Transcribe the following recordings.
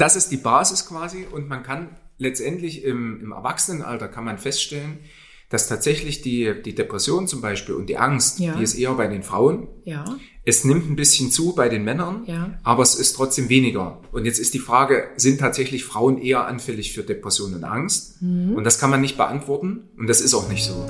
das ist die Basis quasi und man kann letztendlich im, im Erwachsenenalter kann man feststellen, dass tatsächlich die, die Depression zum Beispiel und die Angst, Ja. die ist eher bei den Frauen. Ja. Es nimmt ein bisschen zu bei den Männern, Ja. aber es ist trotzdem weniger. Und jetzt ist die Frage, sind tatsächlich Frauen eher anfällig für Depression und Angst? Mhm. Und das kann man nicht beantworten und das ist auch nicht so.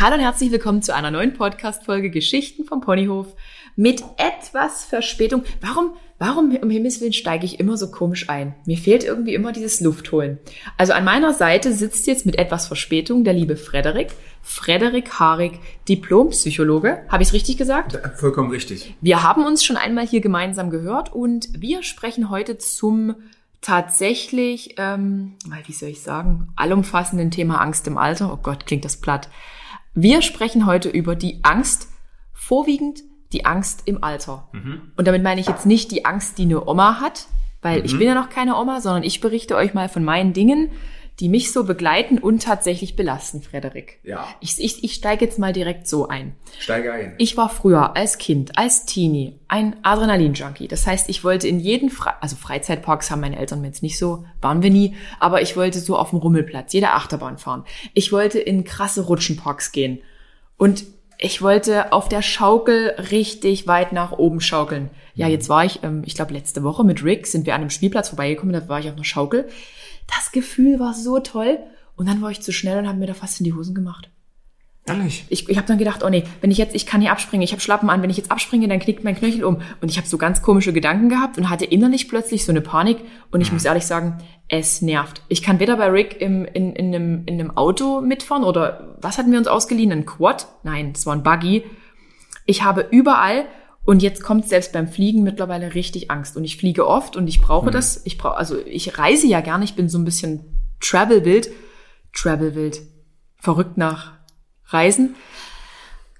Hallo und herzlich willkommen zu einer neuen Podcast-Folge Geschichten vom Ponyhof mit etwas Verspätung. Warum, warum um Himmels Willen steige ich immer so komisch ein? Mir fehlt irgendwie immer dieses Luftholen. Also an meiner Seite sitzt jetzt mit etwas Verspätung der liebe Frederik. Frederik Harig, Diplompsychologe. Habe ich es richtig gesagt? Vollkommen richtig. Wir haben uns schon einmal hier gemeinsam gehört und wir sprechen heute zum tatsächlich, ähm, mal, wie soll ich sagen, allumfassenden Thema Angst im Alter. Oh Gott, klingt das platt. Wir sprechen heute über die Angst, vorwiegend die Angst im Alter. Und damit meine ich jetzt nicht die Angst, die eine Oma hat, weil ich bin ja noch keine Oma, sondern ich berichte euch mal von meinen Dingen, die mich so begleiten und tatsächlich belasten, Frederik. Ja. Ich, ich, ich steige jetzt mal direkt so ein. Steige ein. Ich war früher als Kind, als Teenie ein Adrenalin-Junkie. Das heißt, ich wollte in jeden, Fre also Freizeitparks haben meine Eltern mir jetzt nicht so, waren wir nie, aber ich wollte so auf dem Rummelplatz, jede Achterbahn fahren. Ich wollte in krasse Rutschenparks gehen. Und ich wollte auf der Schaukel richtig weit nach oben schaukeln. Ja, jetzt war ich, ähm, ich glaube, letzte Woche mit Rick sind wir an einem Spielplatz vorbeigekommen, da war ich auf einer Schaukel. Das Gefühl war so toll. Und dann war ich zu schnell und habe mir da fast in die Hosen gemacht. Ehrlich? Ich, ich habe dann gedacht, oh nee, wenn ich jetzt, ich kann hier abspringen, ich habe Schlappen an, wenn ich jetzt abspringe, dann knickt mein Knöchel um. Und ich habe so ganz komische Gedanken gehabt und hatte innerlich plötzlich so eine Panik. Und ich muss ehrlich sagen, es nervt. Ich kann weder bei Rick im, in, in, einem, in einem Auto mitfahren oder was hatten wir uns ausgeliehen? Ein Quad? Nein, es war ein Buggy. Ich habe überall und jetzt kommt selbst beim Fliegen mittlerweile richtig Angst. Und ich fliege oft und ich brauche das. Ich brauche, also ich reise ja gerne, ich bin so ein bisschen Travel-wild. Travel-wild. Verrückt nach Reisen.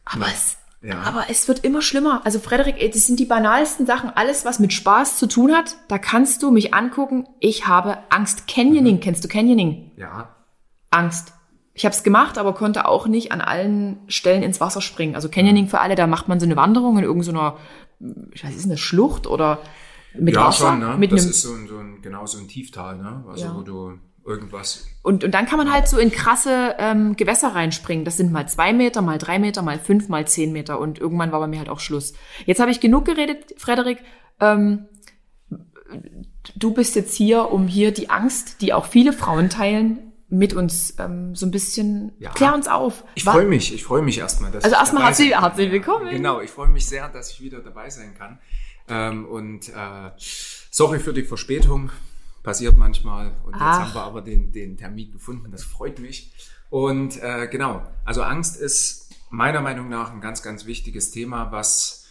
Aber es, Ja. aber es wird immer schlimmer. Also Frederik, ey, das sind die banalsten Sachen. Alles, was mit Spaß zu tun hat, da kannst du mich angucken. Ich habe Angst. Canyoning, kennst du Canyoning? Ja. Angst. Ich habe es gemacht, aber konnte auch nicht an allen Stellen ins Wasser springen. Also Canyoning für alle, da macht man so eine Wanderung in irgendeiner, ich weiß, ist es eine Schlucht oder mit ja, Wasser? schon, ne? Mit das einem, ist so ein, so ein, genau so ein Tieftal, ne? Also Ja. wo du irgendwas. und, und dann kann man halt so in krasse ähm, Gewässer reinspringen. Das sind mal zwei Meter, mal drei Meter, mal fünf, mal zehn Meter. Und irgendwann war bei mir halt auch Schluss. Jetzt habe ich genug geredet, Frederik. Ähm, du bist jetzt hier, um hier die Angst, die auch viele Frauen teilen, mit uns ähm, so ein bisschen, Ja. klär uns auf. Ich freue mich, ich freue mich erstmal, dass Also erstmal herzlich, herzlich willkommen. Genau, ich freue mich sehr, dass ich wieder dabei sein kann. Ähm, und äh, sorry für die Verspätung, passiert manchmal. Und jetzt Ach. haben wir aber den, den Termin gefunden, das freut mich. Und äh, genau, also Angst ist meiner Meinung nach ein ganz, ganz wichtiges Thema, was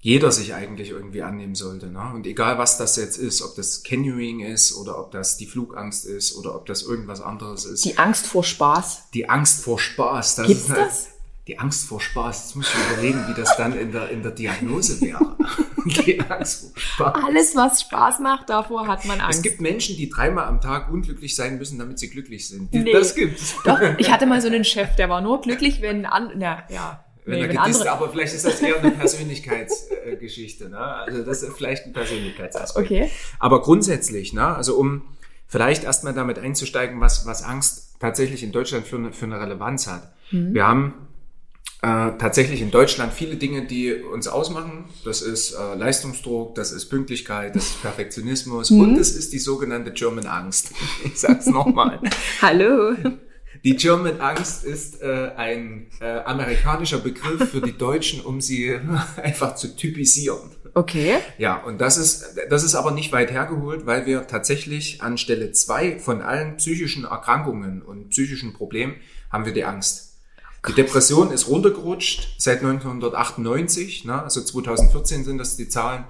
jeder sich eigentlich irgendwie annehmen sollte. Ne? Und egal, was das jetzt ist, ob das Canyoning ist oder ob das die Flugangst ist oder ob das irgendwas anderes ist. Die Angst vor Spaß. Die Angst vor Spaß. Das Gibt's ist eine- das? Die Angst vor Spaß. Jetzt muss ich überlegen, wie das dann in der, in der Diagnose wäre. die Angst vor Spaß. Alles, was Spaß macht, davor hat man Angst. Es gibt Menschen, die dreimal am Tag unglücklich sein müssen, damit sie glücklich sind. Die, Nee. Das gibt's. Doch, ich hatte mal so einen Chef, der war nur glücklich, wenn an, na, ja, Wenn nee, er gedisst, andere. aber vielleicht ist das eher eine Persönlichkeitsgeschichte. Ne? Also das ist vielleicht ein Persönlichkeitsaspekt. Okay. Aber grundsätzlich, ne? also um vielleicht erstmal damit einzusteigen, was, was Angst tatsächlich in Deutschland für eine, für eine Relevanz hat. Mhm. Wir haben äh, tatsächlich in Deutschland viele Dinge, die uns ausmachen. Das ist äh, Leistungsdruck, das ist Pünktlichkeit, das ist Perfektionismus Mhm. und es ist die sogenannte German Angst. Ich sag's nochmal. Hallo. Die German Angst ist äh, ein äh, amerikanischer Begriff für die Deutschen, um sie einfach zu typisieren. Okay. Ja, und das ist, das ist aber nicht weit hergeholt, weil wir tatsächlich an Stelle zwei von allen psychischen Erkrankungen und psychischen Problemen haben wir die Angst. Die Depression ist runtergerutscht seit 1998, ne? also 2014 sind das die Zahlen.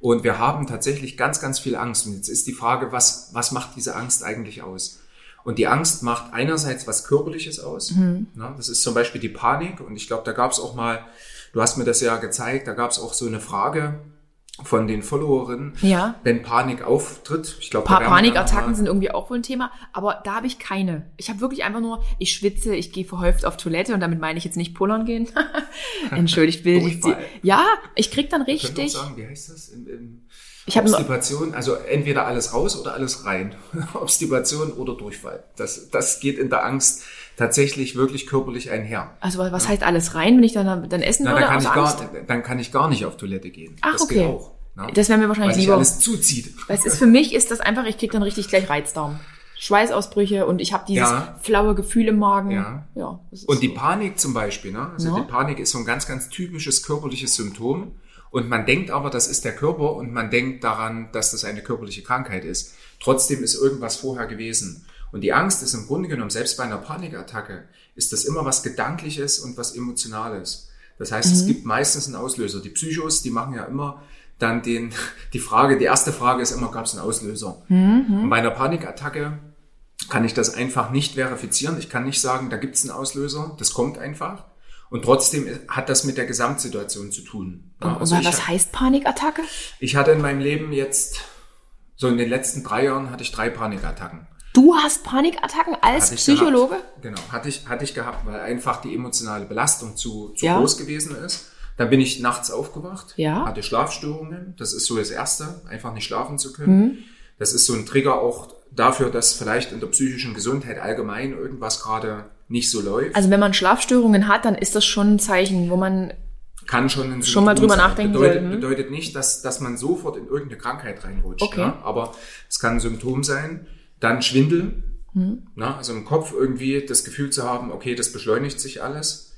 Und wir haben tatsächlich ganz, ganz viel Angst. Und jetzt ist die Frage, was, was macht diese Angst eigentlich aus? Und die Angst macht einerseits was Körperliches aus. Ne? Das ist zum Beispiel die Panik. Und ich glaube, da gab es auch mal, du hast mir das ja gezeigt, da gab es auch so eine Frage, von den Followerinnen, Ja. wenn Panik auftritt. Ich glaube, paar Panikattacken sind irgendwie auch wohl ein Thema, aber da habe ich keine. Ich habe wirklich einfach nur, ich schwitze, ich gehe verhäuft auf Toilette und damit meine ich jetzt nicht pullern gehen. Entschuldigt, will ich. Durchfall. Ja, ich krieg dann richtig. sagen, wie heißt das? Im, im Ich Obstipation, also entweder alles raus oder alles rein. Obstipation oder Durchfall. Das, das geht in der Angst tatsächlich wirklich körperlich einher. Also was heißt alles rein, wenn ich dann, dann essen Na, würde dann, kann ich Angst? gar, dann kann ich gar nicht auf Toilette gehen. Ach, das okay. geht auch. ne? Das wäre mir wahrscheinlich Weil lieber. alles zuzieht. Weil es ist für mich ist das einfach, ich krieg dann richtig gleich Reizdarm. Schweißausbrüche und ich habe dieses Ja. flaue Gefühl im Magen. Ja. ja Und die so. Panik zum Beispiel, ne? also Ja. die Panik ist so ein ganz, ganz typisches körperliches Symptom. Und man denkt aber, das ist der Körper und man denkt daran, dass das eine körperliche Krankheit ist. Trotzdem ist irgendwas vorher gewesen. Und die Angst ist im Grunde genommen, selbst bei einer Panikattacke, ist das immer was Gedankliches und was Emotionales. Das heißt, Mhm. es gibt meistens einen Auslöser. Die Psychos, die machen ja immer dann den, die Frage, die erste Frage ist immer, gab es einen Auslöser? Mhm. Und bei einer Panikattacke kann ich das einfach nicht verifizieren. Ich kann nicht sagen, da gibt es einen Auslöser. Das kommt einfach. Und trotzdem hat das mit der Gesamtsituation zu tun. Ja, Und also was heißt Panikattacke? ich hatte in meinem Leben jetzt, so in den letzten drei Jahren hatte ich drei Panikattacken. Du hast Panikattacken als Psychologe? Gehabt. Genau, hatte ich, hatte ich gehabt, weil einfach die emotionale Belastung zu, zu Ja. groß gewesen ist. Dann bin ich nachts aufgewacht, Ja. hatte Schlafstörungen. Das ist so das Erste, einfach nicht schlafen zu können. Das ist so ein Trigger auch dafür, dass vielleicht in der psychischen Gesundheit allgemein irgendwas gerade nicht so läuft. Also wenn man Schlafstörungen hat, dann ist das schon ein Zeichen, wo man kann schon Schon mal drüber sein. nachdenken bedeutet, soll, hm? bedeutet nicht, dass, dass man sofort in irgendeine Krankheit reinrutscht. Okay. Ne? Aber es kann ein Symptom sein. Dann Schwindel. Hm. Ne? Also im Kopf irgendwie das Gefühl zu haben, okay, das beschleunigt sich alles.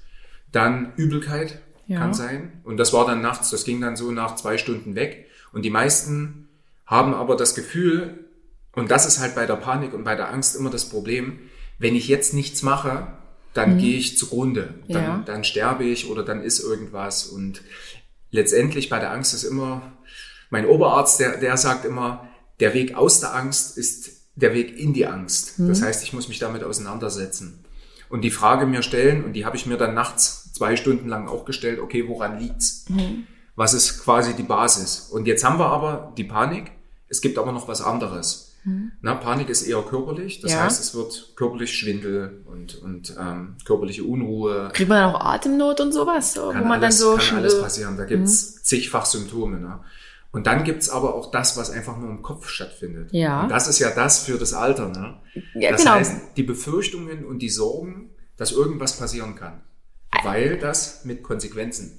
Dann Übelkeit Ja. kann sein. Und das war dann nachts, das ging dann so nach zwei Stunden weg. Und die meisten haben aber das Gefühl, und das ist halt bei der Panik und bei der Angst immer das Problem, wenn ich jetzt nichts mache, dann gehe ich zugrunde. Dann, Mhm. Ja. dann sterbe ich oder dann ist irgendwas. Und letztendlich bei der Angst ist immer, mein Oberarzt, der, der sagt immer, der Weg aus der Angst ist der Weg in die Angst. Mhm. Das heißt, ich muss mich damit auseinandersetzen. Und die Frage mir stellen, und die habe ich mir dann nachts zwei Stunden lang auch gestellt, okay, woran liegt's? Mhm. Was ist quasi die Basis? Und jetzt haben wir aber die Panik. Es gibt aber noch was anderes. Na, Panik ist eher körperlich. Das Mhm. Ja. heißt, es wird körperlich Schwindel und, und ähm, körperliche Unruhe. kriegt man dann auch Atemnot und sowas, so, wo Kann, man alles, dann so kann alles passieren. Da gibt's Mhm. zigfach Symptome. Ne? Und dann gibt's aber auch das, was einfach nur im Kopf stattfindet. Ja. Und das ist ja das für das Alter. Ne? Ja, das genau. heißt, die Befürchtungen und die Sorgen, dass irgendwas passieren kann. Weil das mit Konsequenzen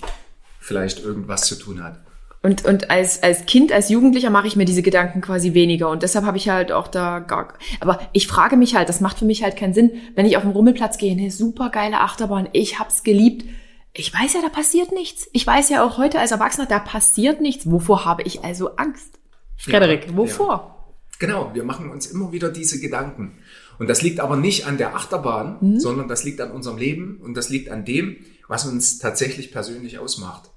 vielleicht irgendwas zu tun hat. Und, und als, als Kind, als Jugendlicher mache ich mir diese Gedanken quasi weniger. Und deshalb habe ich halt auch da gar. Aber ich frage mich halt, das macht für mich halt keinen Sinn, wenn ich auf den Rummelplatz gehe, eine super geile Achterbahn, ich hab's geliebt. Ich weiß ja, da passiert nichts. Ich weiß ja auch heute als Erwachsener, da passiert nichts. Wovor habe ich also Angst? Frederik, Ja, wovor? Genau, wir machen uns immer wieder diese Gedanken. Und das liegt aber nicht an der Achterbahn, sondern das liegt an unserem Leben und das liegt an dem, was uns tatsächlich persönlich ausmacht.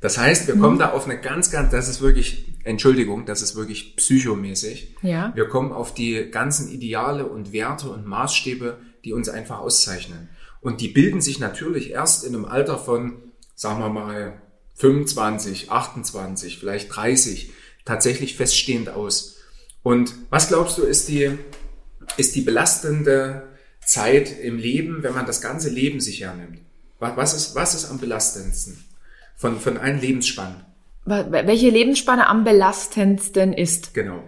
Das heißt, wir kommen da auf eine ganz, ganz, das ist wirklich, Entschuldigung, das ist wirklich psychomäßig. Ja. Wir kommen auf die ganzen Ideale und Werte und Maßstäbe, die uns einfach auszeichnen. Und die bilden sich natürlich erst in einem Alter von, sagen wir mal, 25, 28, vielleicht 30, tatsächlich feststehend aus. Und was glaubst du, ist die, ist die belastende Zeit im Leben, wenn man das ganze Leben sich hernimmt? Was ist, was ist am belastendsten von, von allen Lebensspannen? Wa- Welche Lebensspanne am belastendsten ist? Genau.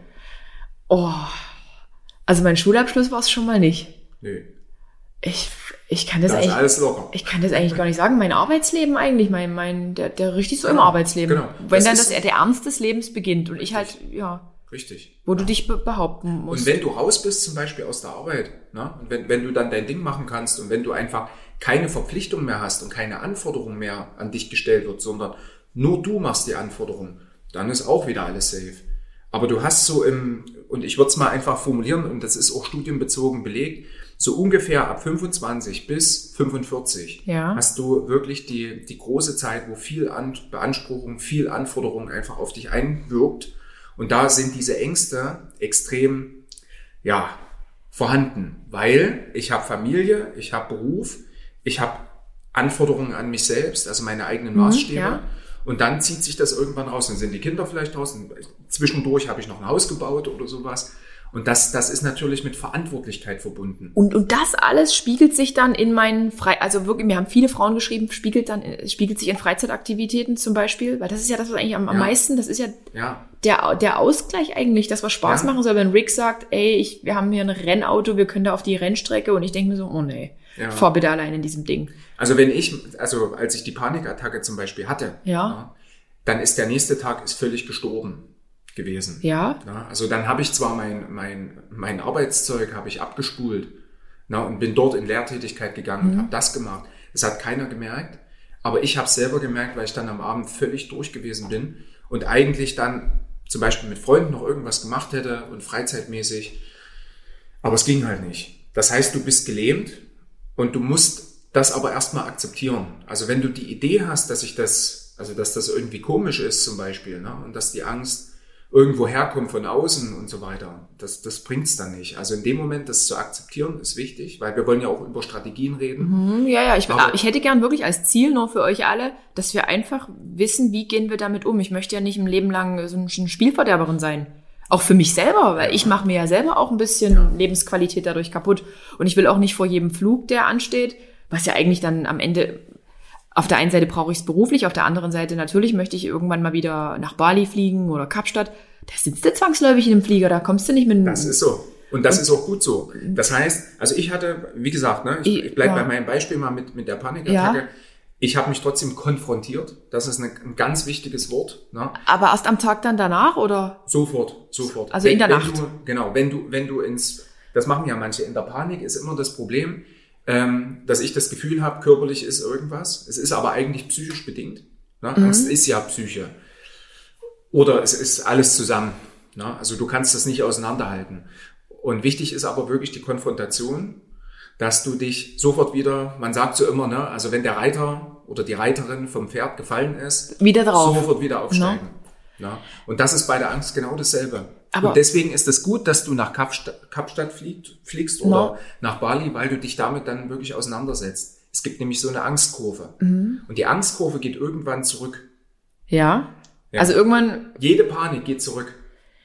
Oh. Also mein Schulabschluss war es schon mal nicht. Nö. Ich, ich kann das Da eigentlich. Ich kann das eigentlich gar nicht sagen. Mein Arbeitsleben eigentlich, mein, mein, der, der richtig so im Arbeitsleben. genau. Wenn Das dann das, der Ernst des Lebens beginnt und ich halt, ja, Richtig. wo du dich be behaupten musst. Und wenn du raus bist, zum Beispiel aus der Arbeit, ne? und wenn, wenn du dann dein Ding machen kannst und wenn du einfach keine Verpflichtung mehr hast und keine Anforderung mehr an dich gestellt wird, sondern nur du machst die Anforderung, dann ist auch wieder alles safe. Aber du hast so im, und ich würde es mal einfach formulieren, und das ist auch studienbezogen belegt, so ungefähr ab 25 bis 45 Ja. hast du wirklich die, die große Zeit, wo viel An Beanspruchung, viel Anforderung einfach auf dich einwirkt. Und da sind diese Ängste extrem, ja, vorhanden, weil ich habe Familie, ich habe Beruf, ich habe Anforderungen an mich selbst, also meine eigenen Maßstäbe. ja. Und dann zieht sich das irgendwann raus. Dann sind die Kinder vielleicht draußen. Zwischendurch habe ich noch ein Haus gebaut oder sowas. Und das, das ist natürlich mit Verantwortlichkeit verbunden. Und, und das alles spiegelt sich dann in meinen Frei, also wirklich, mir haben viele Frauen geschrieben, spiegelt dann, spiegelt sich in Freizeitaktivitäten zum Beispiel, weil das ist ja das, was eigentlich am, am Ja. meisten, das ist ja, Ja, der, der Ausgleich eigentlich, das was Spaß Ja. machen soll, wenn Rick sagt, ey, ich, wir haben hier ein Rennauto, wir können da auf die Rennstrecke und ich denke mir so, oh nee, Ja. fahr bitte allein in diesem Ding. Also wenn ich, also als ich die Panikattacke zum Beispiel hatte, Ja. dann ist der nächste Tag ist völlig gestorben gewesen. Ja, Na, also dann habe ich zwar mein, mein, mein Arbeitszeug habe ich abgespult na, und bin dort in Lehrtätigkeit gegangen und habe das gemacht. Das hat keiner gemerkt, aber ich habe selber gemerkt, weil ich dann am Abend völlig durch gewesen bin und eigentlich dann zum Beispiel mit Freunden noch irgendwas gemacht hätte und freizeitmäßig, aber es ging halt nicht. Das heißt, du bist gelähmt und du musst das aber erstmal akzeptieren. Also wenn du die Idee hast, dass ich das, also dass das irgendwie komisch ist zum Beispiel, ne, und dass die Angst irgendwo herkommt von außen und so weiter, das, das bringt's dann nicht. Also in dem Moment, das zu akzeptieren, ist wichtig, weil wir wollen ja auch über Strategien reden. Hm, ja, ja, ich, Aber- ich hätte gern wirklich als Ziel nur für euch alle, dass wir einfach wissen, wie gehen wir damit um. Ich möchte ja nicht im Leben lang so eine Spielverderberin sein. Auch für mich selber, weil ich mache mir ja selber auch ein bisschen Lebensqualität dadurch kaputt. Und ich will auch nicht vor jedem Flug, der ansteht, was ja eigentlich dann am Ende, auf der einen Seite brauche ich es beruflich, auf der anderen Seite natürlich möchte ich irgendwann mal wieder nach Bali fliegen oder Kapstadt. Da sitzt du zwangsläufig in einem Flieger, da kommst du nicht mit Das ist so. Und das ist auch gut so. Das heißt, also ich hatte, wie gesagt, ne, ich, Ich- bleibe ja. bei meinem Beispiel mal mit, mit der Panikattacke. Ja. Ich habe mich trotzdem konfrontiert. Das ist eine, ein ganz wichtiges Wort. Ne? Aber erst am Tag dann danach oder? Sofort, sofort. Also in der wenn Nacht. Du, genau, wenn du, wenn du ins, das machen ja manche, in der Panik ist immer das Problem, ähm, dass ich das Gefühl habe, körperlich ist irgendwas. Es ist aber eigentlich psychisch bedingt. Ne? Mhm. Angst ist ja Psyche. Oder es ist alles zusammen. Ne? Also du kannst das nicht auseinanderhalten. Und wichtig ist aber wirklich die Konfrontation, dass du dich sofort wieder, man sagt so immer, ne, also wenn der Reiter oder die Reiterin vom Pferd gefallen ist, Wieder drauf. sofort wieder aufsteigen. Ne? Und das ist bei der Angst genau dasselbe. Aber- und deswegen ist es gut, dass du nach Kapstadt, Kapstadt fliegt, fliegst oder No. nach Bali, weil du dich damit dann wirklich auseinandersetzt. Es gibt nämlich so eine Angstkurve. Mhm. Und die Angstkurve geht irgendwann zurück. Ja. Ja. Also irgendwann, Jede Panik geht zurück.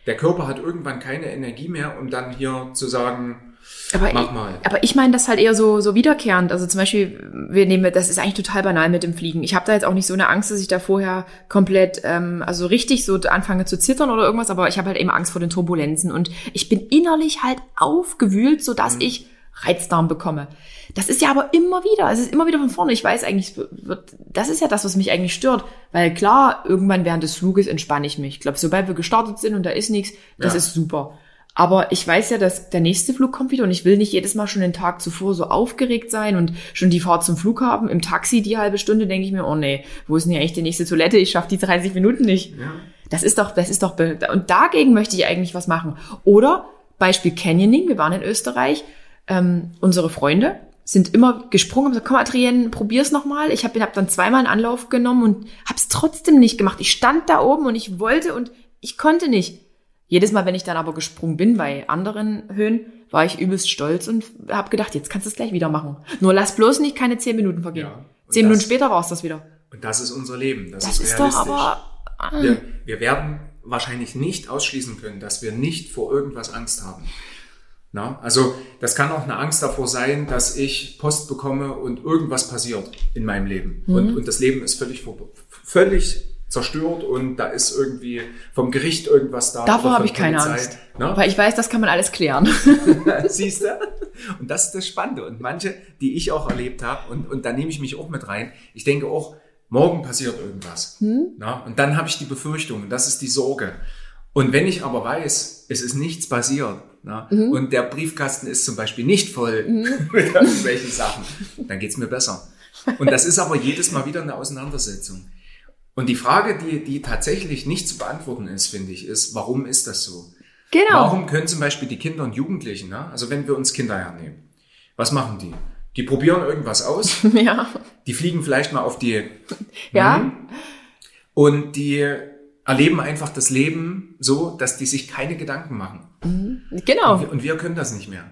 Der Körper hat irgendwann keine Energie mehr, um dann hier zu sagen, aber, Mach mal. aber ich meine das halt eher so, so wiederkehrend. Also zum Beispiel, wir nehmen, das ist eigentlich total banal mit dem Fliegen. Ich habe da jetzt auch nicht so eine Angst, dass ich da vorher komplett, ähm, also richtig so anfange zu zittern oder irgendwas, aber ich habe halt eben Angst vor den Turbulenzen und ich bin innerlich halt aufgewühlt, so dass ich Reizdarm bekomme. Das ist ja aber immer wieder, es ist immer wieder von vorne. Ich weiß eigentlich, wird, das ist ja das, was mich eigentlich stört. Weil klar, irgendwann während des Fluges entspanne ich mich. Ich glaube, sobald wir gestartet sind und da ist nichts, das Ja. ist super. Aber ich weiß ja, dass der nächste Flug kommt wieder und ich will nicht jedes Mal schon den Tag zuvor so aufgeregt sein und schon die Fahrt zum Flughafen im Taxi die halbe Stunde denke ich mir, oh nee, wo ist denn hier eigentlich die nächste Toilette? Ich schaffe die 30 Minuten nicht. ja, Das ist doch, das ist doch, und dagegen möchte ich eigentlich was machen. Oder Beispiel Canyoning, wir waren in Österreich, ähm, unsere Freunde sind immer gesprungen und gesagt, komm Adrienne, probier's nochmal. Ich habe hab dann zweimal einen Anlauf genommen und hab's trotzdem nicht gemacht. Ich stand da oben und ich wollte und ich konnte nicht. Jedes Mal, wenn ich dann aber gesprungen bin bei anderen Höhen, war ich übelst stolz und habe gedacht, jetzt kannst du es gleich wieder machen. Nur lass bloß nicht keine zehn Minuten vergehen. Ja, zehn das- Minuten später war es das wieder. und das ist unser Leben. Das, Das ist ist doch aber... Wir, wir werden wahrscheinlich nicht ausschließen können, dass wir nicht vor irgendwas Angst haben. Na, also das kann auch eine Angst davor sein, dass ich Post bekomme und irgendwas passiert in meinem Leben. Mhm. Und, und das Leben ist völlig, völlig zerstört und da ist irgendwie vom Gericht irgendwas da. Davor habe ich keine Polizei. Angst. Na? Weil ich weiß, das kann man alles klären. Siehst du? Und das ist das Spannende. Und manche, die ich auch erlebt habe, und, und da nehme ich mich auch mit rein, ich denke auch, morgen passiert irgendwas. Na? Und dann habe ich die Befürchtung, das ist die Sorge. Und wenn ich aber weiß, es ist nichts passiert, na? und der Briefkasten ist zum Beispiel nicht voll mit irgendwelchen Sachen, dann geht's mir besser. Und das ist aber jedes Mal wieder eine Auseinandersetzung. Und die Frage, die, die tatsächlich nicht zu beantworten ist, finde ich, ist, warum ist das so? Genau. Warum können zum Beispiel die Kinder und Jugendlichen, ne? also wenn wir uns Kinder hernehmen, was machen die? Die probieren irgendwas aus, Ja. die fliegen vielleicht mal auf die Ja. Mhm. und die erleben einfach das Leben so, dass die sich keine Gedanken machen. Genau. Und wir können das nicht mehr,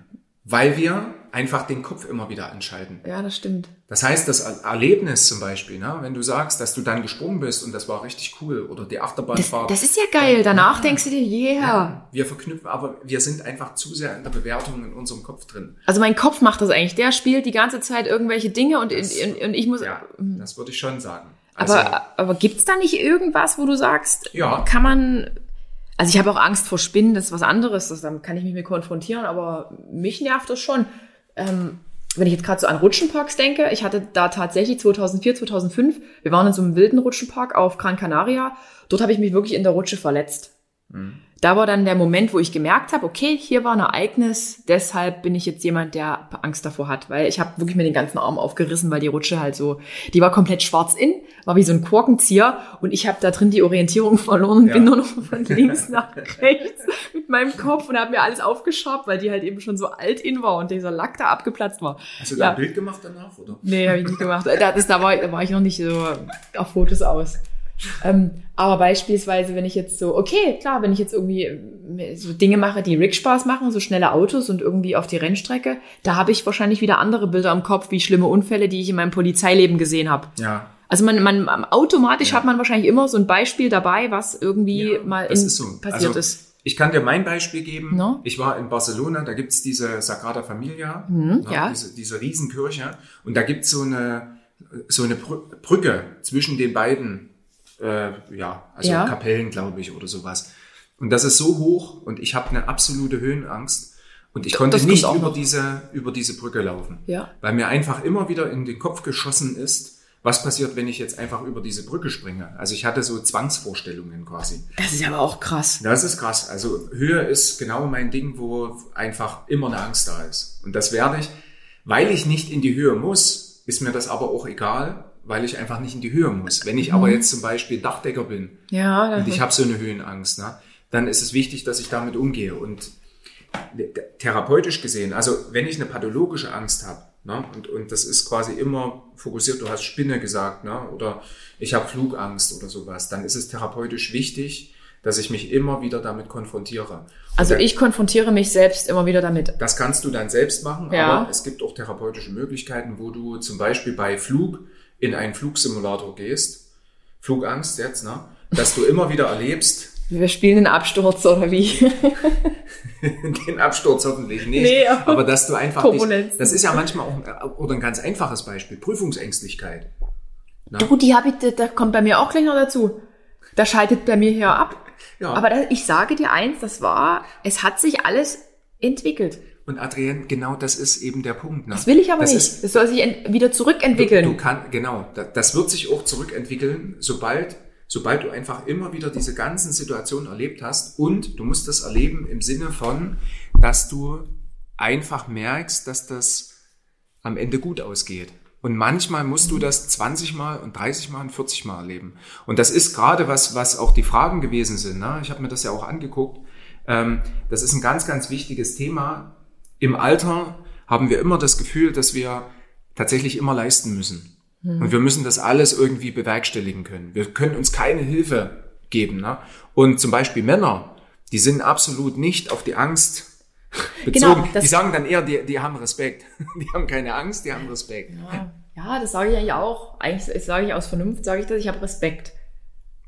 weil wir einfach den Kopf immer wieder anschalten. Ja, das stimmt. Das heißt, das Erlebnis zum Beispiel, ne, wenn du sagst, dass du dann gesprungen bist und das war richtig cool oder die Das, Achterbahnfahrt. das ist ja geil. Danach denkst du dir, yeah. ja, wir verknüpfen, aber wir sind einfach zu sehr in der Bewertung in unserem Kopf drin. Also mein Kopf macht das eigentlich. Der spielt die ganze Zeit irgendwelche Dinge und, Das- und, und ich muss. Ja, das würde ich schon sagen. Also, aber aber gibt's da nicht irgendwas, wo du sagst, Ja. kann man. Also ich habe auch Angst vor Spinnen, das ist was anderes. Das, damit kann ich mich mit konfrontieren, aber mich nervt das schon. Ähm, wenn ich jetzt gerade so an Rutschenparks denke, ich hatte da tatsächlich 2004, 2005, wir waren in so einem wilden Rutschenpark auf Gran Canaria. Dort habe ich mich wirklich in der Rutsche verletzt. Da war dann der Moment, wo ich gemerkt habe, okay, hier war ein Ereignis, deshalb bin ich jetzt jemand, der Angst davor hat, weil ich habe wirklich mir den ganzen Arm aufgerissen, weil die Rutsche halt so, die war komplett schwarz in, war wie so ein Korkenzieher und ich habe da drin die Orientierung verloren und Ja. bin nur noch von links nach rechts mit meinem Kopf und habe mir alles aufgeschraubt, weil die halt eben schon so alt in war und dieser Lack da abgeplatzt war. hast du da ja. ein Bild gemacht danach, oder? Nee, habe ich nicht gemacht. Da, das, da, war, da war ich noch nicht so auf Fotos aus. Ähm, aber beispielsweise, wenn ich jetzt so, okay, klar, wenn ich jetzt irgendwie äh, so Dinge mache, die Rick Spaß machen, so schnelle Autos und irgendwie auf die Rennstrecke, da habe ich wahrscheinlich wieder andere Bilder im Kopf, wie schlimme Unfälle, die ich in meinem Polizeileben gesehen habe. Ja. Also man, man automatisch Ja. hat man wahrscheinlich immer so ein Beispiel dabei, was irgendwie Ja, mal in, ist so. passiert Also, ist. Ich kann dir mein Beispiel geben. No? Ich war in Barcelona, da gibt's diese Sagrada Familia, Mhm, ne, ja. diese, diese Riesenkirche. Und da gibt's so eine, so eine Brü- Brücke zwischen den beiden, äh, ja, also Ja. Kapellen, glaube ich, oder sowas. Und das ist so hoch und ich habe eine absolute Höhenangst. Und ich konnte das nicht über noch. diese, über diese Brücke laufen. Ja. Weil mir einfach immer wieder in den Kopf geschossen ist, was passiert, wenn ich jetzt einfach über diese Brücke springe. Also ich hatte so Zwangsvorstellungen quasi. Das ist aber auch krass. Das ist krass. Also Höhe ist genau mein Ding, wo einfach immer eine Angst da ist. Und das werde ich, weil ich nicht in die Höhe muss, ist mir das aber auch egal, weil ich einfach nicht in die Höhe muss. Wenn ich aber jetzt zum Beispiel Dachdecker bin Ja, und ich habe so eine Höhenangst, ne, dann ist es wichtig, dass ich damit umgehe. Und therapeutisch gesehen, also wenn ich eine pathologische Angst habe, ne, und, und das ist quasi immer fokussiert, du hast Spinne gesagt, ne, oder ich habe Flugangst oder sowas, dann ist es therapeutisch wichtig, dass ich mich immer wieder damit konfrontiere. also ich konfrontiere mich selbst immer wieder damit. das kannst du dann selbst machen, Ja. aber es gibt auch therapeutische Möglichkeiten, wo du zum Beispiel bei Flug in einen Flugsimulator gehst, Flugangst jetzt, ne, dass du immer wieder erlebst, Wir spielen den Absturz oder wie? den Absturz hoffentlich nicht, Nee, aber aber dass du einfach Turbulenzen. nicht, das ist ja manchmal auch ein- oder ein ganz einfaches Beispiel, Prüfungsängstlichkeit. Du, die habe ich, da- kommt bei mir auch gleich noch dazu. Da schaltet bei mir hier ab. Ja. Aber da, ich sage dir eins, das war, es hat sich alles entwickelt. Und Adrienne, genau das ist eben der Punkt. Ne? Das will ich aber das nicht. Ist, das soll sich wieder zurückentwickeln. Du, du kann, genau, da- das wird sich auch zurückentwickeln, sobald, sobald du einfach immer wieder diese ganzen Situationen erlebt hast und du musst das erleben im Sinne von, dass du einfach merkst, dass das am Ende gut ausgeht. Und manchmal musst du das 20 Mal und 30 Mal und 40 Mal erleben. Und das ist gerade was, was auch die Fragen gewesen sind. Ne? Ich habe mir das ja auch angeguckt. Ähm, das ist ein ganz, ganz wichtiges Thema. Im Alter haben wir immer das Gefühl, dass wir tatsächlich immer leisten müssen. Und wir müssen das alles irgendwie bewerkstelligen können. Wir können uns keine Hilfe geben. Ne? Und zum Beispiel Männer, die sind absolut nicht auf die Angst bezogen. Genau, die sagen dann eher, die, die haben Respekt. Die haben keine Angst, die haben Respekt. ja, ja, das sage ich eigentlich auch. Eigentlich sage ich aus Vernunft, sage ich das, ich habe Respekt.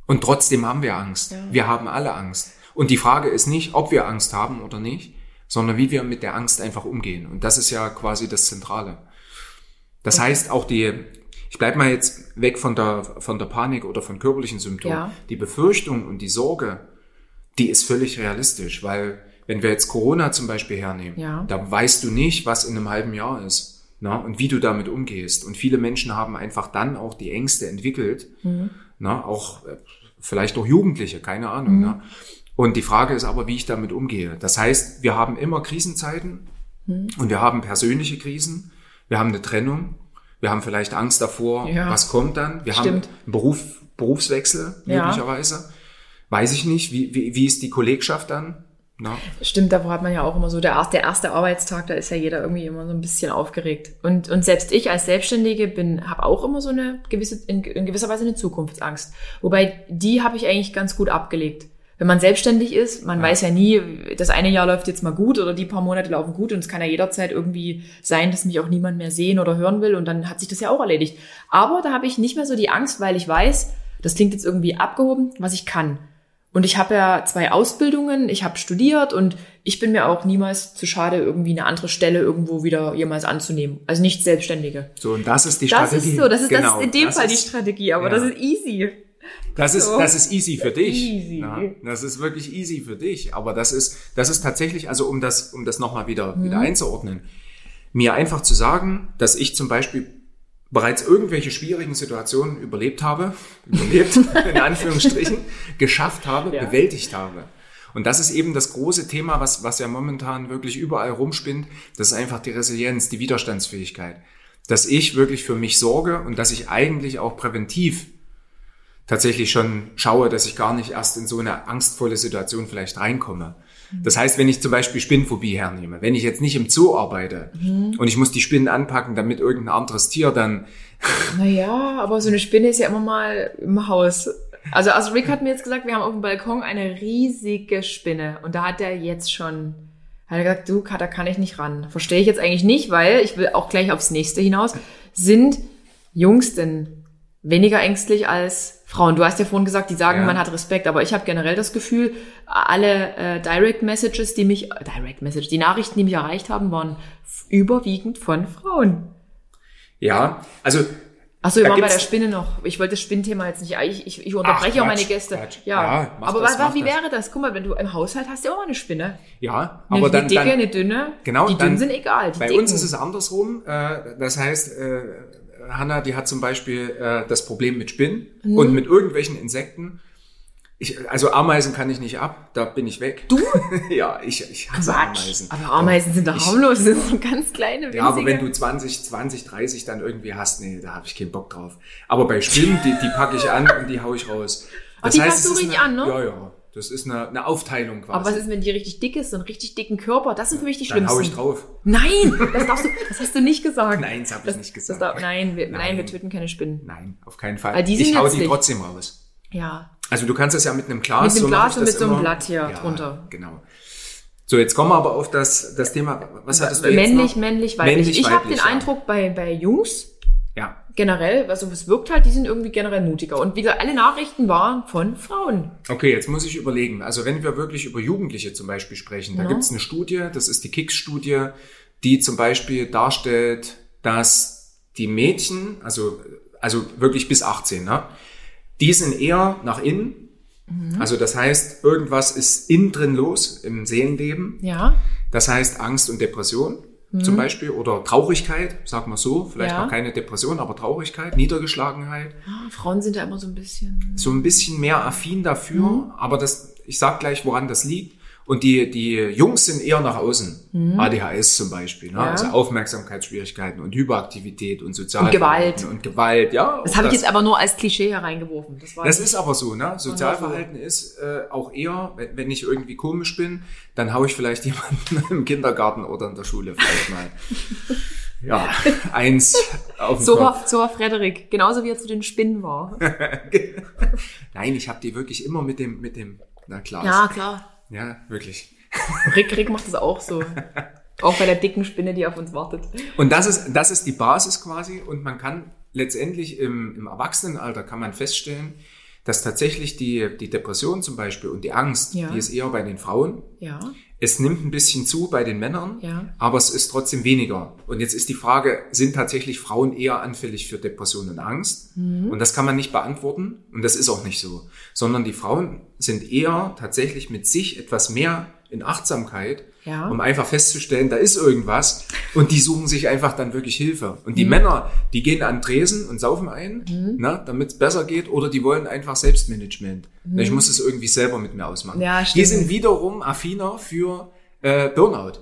Und trotzdem haben wir Angst. Ja. Wir haben alle Angst. Und die Frage ist nicht, ob wir Angst haben oder nicht, sondern wie wir mit der Angst einfach umgehen. Und das ist ja quasi das Zentrale. Das heißt, auch die, ich bleib mal jetzt weg von der, von der Panik oder von körperlichen Symptomen. Ja. Die Befürchtung und die Sorge, die ist völlig realistisch, weil wenn wir jetzt Corona zum Beispiel hernehmen, Ja. da weißt du nicht, was in einem halben Jahr ist na, und wie du damit umgehst. Und viele Menschen haben einfach dann auch die Ängste entwickelt, na, auch äh, vielleicht auch Jugendliche, keine Ahnung. Ne? Und die Frage ist aber, wie ich damit umgehe. Das heißt, wir haben immer Krisenzeiten und wir haben persönliche Krisen, wir haben eine Trennung, wir haben vielleicht Angst davor, Ja. was kommt dann. Wir Stimmt. haben einen Beruf, Berufswechsel Ja. möglicherweise. Weiß ich nicht, wie, wie, wie ist die Kollegschaft dann? Na? Stimmt, davor hat man ja auch immer so, der, erste- der erste Arbeitstag, da ist ja jeder irgendwie immer so ein bisschen aufgeregt. Und, und selbst ich als Selbstständige bin, habe auch immer so eine gewisse, in, in gewisser Weise eine Zukunftsangst. Wobei, die habe ich eigentlich ganz gut abgelegt. Wenn man selbstständig ist, man ja. weiß ja nie, das eine Jahr läuft jetzt mal gut oder die paar Monate laufen gut und es kann ja jederzeit irgendwie sein, dass mich auch niemand mehr sehen oder hören will und dann hat sich das ja auch erledigt. Aber da habe ich nicht mehr so die Angst, weil ich weiß, das klingt jetzt irgendwie abgehoben, was ich kann. Und ich habe ja zwei Ausbildungen, ich habe studiert und ich bin mir auch niemals zu schade, irgendwie eine andere Stelle irgendwo wieder jemals anzunehmen. Also nicht Selbstständige. So, und das ist die das Strategie. Das ist so, das ist, genau, das ist in dem Fall ist, die Strategie, aber ja. das ist easy. Das ist, das ist easy für dich. Easy. Ja, das ist wirklich easy für dich. Aber das ist, das ist tatsächlich, also um das, um das nochmal wieder, mhm. wieder einzuordnen, mir einfach zu sagen, dass ich zum Beispiel bereits irgendwelche schwierigen Situationen überlebt habe, überlebt, in Anführungsstrichen, geschafft habe, ja. bewältigt habe. Und das ist eben das große Thema, was, was ja momentan wirklich überall rumspinnt. Das ist einfach die Resilienz, die Widerstandsfähigkeit. Dass ich wirklich für mich sorge und dass ich eigentlich auch präventiv tatsächlich schon schaue, dass ich gar nicht erst in so eine angstvolle Situation vielleicht reinkomme. Das heißt, wenn ich zum Beispiel Spinnenphobie hernehme, wenn ich jetzt nicht im Zoo arbeite mhm. und ich muss die Spinnen anpacken, damit irgendein anderes Tier dann. Naja, aber so eine Spinne ist ja immer mal im Haus. Also, also Rick hat mir jetzt gesagt, wir haben auf dem Balkon eine riesige Spinne und da hat er jetzt schon, hat er gesagt, du, da kann ich nicht ran. Verstehe ich jetzt eigentlich nicht, weil ich will auch gleich aufs nächste hinaus. Sind Jungs denn weniger ängstlich als Frauen. Du hast ja vorhin gesagt, die sagen, ja. man hat Respekt, aber ich habe generell das Gefühl, alle äh, Direct Messages, die mich, äh, Direct Message, die Nachrichten, die mich erreicht haben, waren überwiegend von Frauen. Ja, also Achso, wir waren bei der Spinne noch. Ich wollte das Spinnthema jetzt nicht. Ich, ich, ich unterbreche Ach, auch meine Gäste. Quatsch. Ja, ja aber das, was, wie das. wäre das? Guck mal, wenn du im Haushalt hast, ja auch mal eine Spinne. Ja, aber eine, dann. Eine dicke, dann, eine dünne. Genau. Die dünnen sind egal. bei dicken. uns ist es andersrum. Äh, das heißt, äh, Hanna, die hat zum Beispiel äh, das Problem mit Spinnen mhm. und mit irgendwelchen Insekten. Ich, also Ameisen kann ich nicht ab, da bin ich weg. Du? ja, ich, ich hasse Quatsch. Ameisen. Aber Ameisen sind doch harmlos, das sind ganz kleine winzige. Ja, aber wenn du 20, 20, 30 dann irgendwie hast, nee, da habe ich keinen Bock drauf. Aber bei Spinnen, die, die packe ich an und die hau ich raus. Das Ach, die heißt, du richtig an, ne? Ja, ja. Das ist eine, eine Aufteilung quasi. Aber was ist, wenn die richtig dick ist, so einen richtig dicken Körper? Das sind für mich die schlimmsten. Dann hau ich drauf. Nein, das darfst du, das hast du nicht gesagt. Nein, das habe ich nicht gesagt. Darf, nein, wir, nein. nein, wir töten keine Spinnen. Nein, auf keinen Fall. Die sind ich hau die trotzdem raus. Ja. Also du kannst das ja mit einem Glas. Mit einem so Glas und mit so einem immer. Blatt hier ja, drunter. Genau. So, jetzt kommen wir aber auf das, das Thema, was hattest du jetzt Männlich, noch? männlich, weiblich. Männlich, ich habe den. Eindruck bei, bei Jungs, ja. generell, also es wirkt halt, die sind irgendwie generell mutiger. Und wieder alle Nachrichten waren von Frauen. Okay, jetzt muss ich überlegen. Also wenn wir wirklich über Jugendliche zum Beispiel sprechen, da Ja. gibt's eine Studie, das ist die Kicks-Studie, die zum Beispiel darstellt, dass die Mädchen, also, also wirklich bis 18, ne, die sind eher nach innen. Also das heißt, irgendwas ist innen drin los im Seelenleben. Ja. Das heißt Angst und Depression zum Beispiel oder Traurigkeit, sag mal so, vielleicht Mhm. Ja. noch keine Depression, aber Traurigkeit, Niedergeschlagenheit. Ah, Frauen sind da immer so ein bisschen. So ein bisschen mehr affin dafür, Mhm. aber das, ich sag gleich, woran das liegt. Und die, die Jungs sind eher nach außen. ADHS zum Beispiel, ne? Mhm. Ja. also Aufmerksamkeitsschwierigkeiten und Hyperaktivität und sozial Und Gewalt. und Gewalt, ja. Das habe ich jetzt aber nur als Klischee hereingeworfen. Das, war das ist aber so, ne? Sozialverhalten ist äh, auch eher, wenn, wenn ich irgendwie komisch bin, dann hau ich vielleicht jemanden im Kindergarten oder in der Schule vielleicht mal. Ja, eins auf den so, Kopf. war, so war Frederik, genauso wie er zu den Spinnen war. Nein, ich habe die wirklich immer mit dem, mit dem, na klar. ja, klar. Ja, wirklich. Rick, Rick macht das auch so. Auch bei der dicken Spinne, die auf uns wartet. Und das ist, das ist die Basis quasi. Und man kann letztendlich im, im Erwachsenenalter kann man feststellen, dass tatsächlich die, die Depression zum Beispiel und die Angst, Ja. die ist eher bei den Frauen. Ja. Es nimmt ein bisschen zu bei den Männern, Ja. aber es ist trotzdem weniger. Und jetzt ist die Frage, sind tatsächlich Frauen eher anfällig für Depression und Angst? Mhm. Und das kann man nicht beantworten. Und das ist auch nicht so. Sondern die Frauen sind eher tatsächlich mit sich etwas mehr in Achtsamkeit, Ja. um einfach festzustellen, da ist irgendwas. Und die suchen sich einfach dann wirklich Hilfe. Und Mhm. die Männer, die gehen an Tresen und saufen ein, ne, damit es besser geht, oder die wollen einfach Selbstmanagement. Ich muss es irgendwie selber mit mir ausmachen. Mhm. Ja, die stimmt. sind wiederum affiner für äh, Burnout.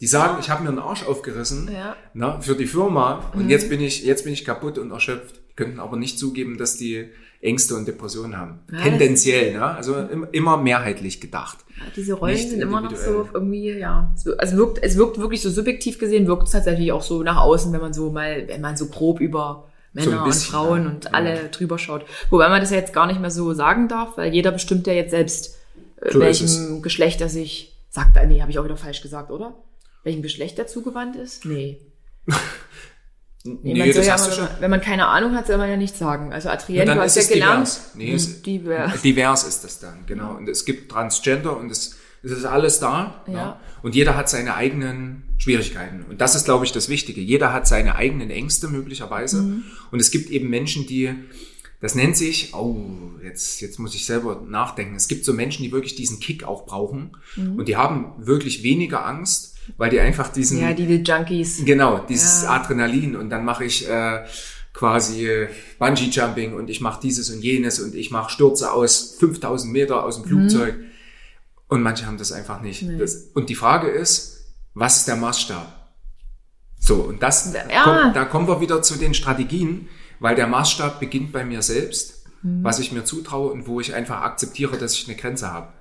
Die sagen, ich habe mir einen Arsch aufgerissen Ja. ne, für die Firma und jetzt bin ich jetzt bin ich kaputt und erschöpft. Könnten aber nicht zugeben, dass die Ängste und Depressionen haben. Ja, Tendenziell, ne? also im, immer mehrheitlich gedacht. Ja, diese Rollen Nicht sind immer noch so irgendwie, ja. Also wirkt, es wirkt wirklich so subjektiv gesehen, wirkt es tatsächlich auch so nach außen, wenn man so mal, wenn man so grob über So Männer ein bisschen, und Frauen ja. und alle drüber schaut. Wobei man das ja jetzt gar nicht mehr so sagen darf, weil jeder bestimmt ja jetzt selbst, äh, So welchem Geschlecht er sich, sagt er, nee, habe ich auch wieder falsch gesagt, oder? Welchem Geschlecht er zugewandt ist? Nee. Nee, man soll ja immer, wenn, man, wenn man keine Ahnung hat, soll man ja nichts sagen. Also Adrienne, du hast ist ja gelernt. divers. Nee, es- divers. Divers ist das dann, genau. Und es gibt Transgender und es, es ist alles da. Ja. Ja. Und jeder hat seine eigenen Schwierigkeiten. Und das ist, glaube ich, das Wichtige. Jeder hat seine eigenen Ängste möglicherweise. Mhm. Und es gibt eben Menschen, die, das nennt sich, oh, jetzt, jetzt muss ich selber nachdenken. Es gibt so Menschen, die wirklich diesen Kick auch brauchen. Mhm. Und die haben wirklich weniger Angst, weil die einfach diesen, Ja, die Junkies. Genau, dieses Ja. Adrenalin und dann mache ich äh, quasi äh, Bungee Jumping und ich mache dieses und jenes und ich mache Stürze aus 5000 Meter aus dem Flugzeug und manche haben das einfach nicht. Nee. Das, und die Frage ist, was ist der Maßstab? So, und das, Ja. kommt, da kommen wir wieder zu den Strategien, weil der Maßstab beginnt bei mir selbst, Mhm. was ich mir zutraue und wo ich einfach akzeptiere, dass ich eine Grenze habe.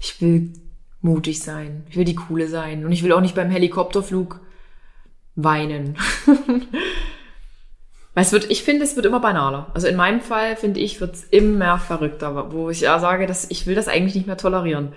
Ich will mutig sein. Ich will die Coole sein. Und ich will auch nicht beim Helikopterflug weinen. Weil es wird, ich finde, es wird immer banaler. Also in meinem Fall, finde ich, wird es immer verrückter, wo ich ja sage, dass ich will das eigentlich nicht mehr tolerieren.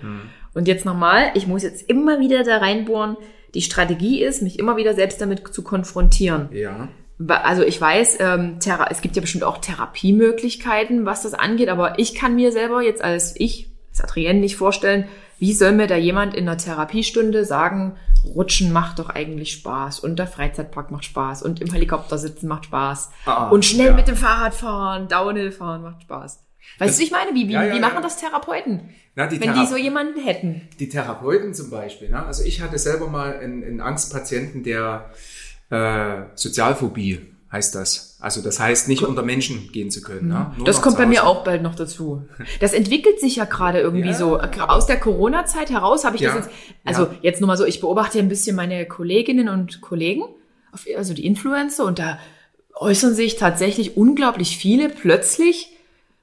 Und jetzt nochmal, ich muss jetzt immer wieder da reinbohren. Die Strategie ist, mich immer wieder selbst damit zu konfrontieren. Ja. Also ich weiß, ähm, Thera es gibt ja bestimmt auch Therapiemöglichkeiten, was das angeht, aber ich kann mir selber jetzt als ich, als Adrienne nicht vorstellen, wie soll mir da jemand in einer Therapiestunde sagen, Rutschen macht doch eigentlich Spaß und der Freizeitpark macht Spaß und im Helikopter sitzen macht Spaß Ah, und schnell ja. mit dem Fahrrad fahren, Downhill fahren macht Spaß. Weißt Das- du, ich meine, wie, wie, Ja, ja, wie machen das Therapeuten? Na, die wenn Thera- die so jemanden hätten. Die Therapeuten zum Beispiel. Ne? Also ich hatte selber mal einen, einen Angstpatienten, der äh, Sozialphobie heißt das. Also das heißt, nicht unter Menschen gehen zu können. Ne? Nur Mhm. Das noch kommt bei mir auch bald noch dazu. Das entwickelt sich ja gerade irgendwie Ja, so. Aus der Corona-Zeit heraus habe ich Ja, das jetzt, also ja. jetzt nur mal so, ich beobachte ja ein bisschen meine Kolleginnen und Kollegen, also die Influencer, und da äußern sich tatsächlich unglaublich viele plötzlich,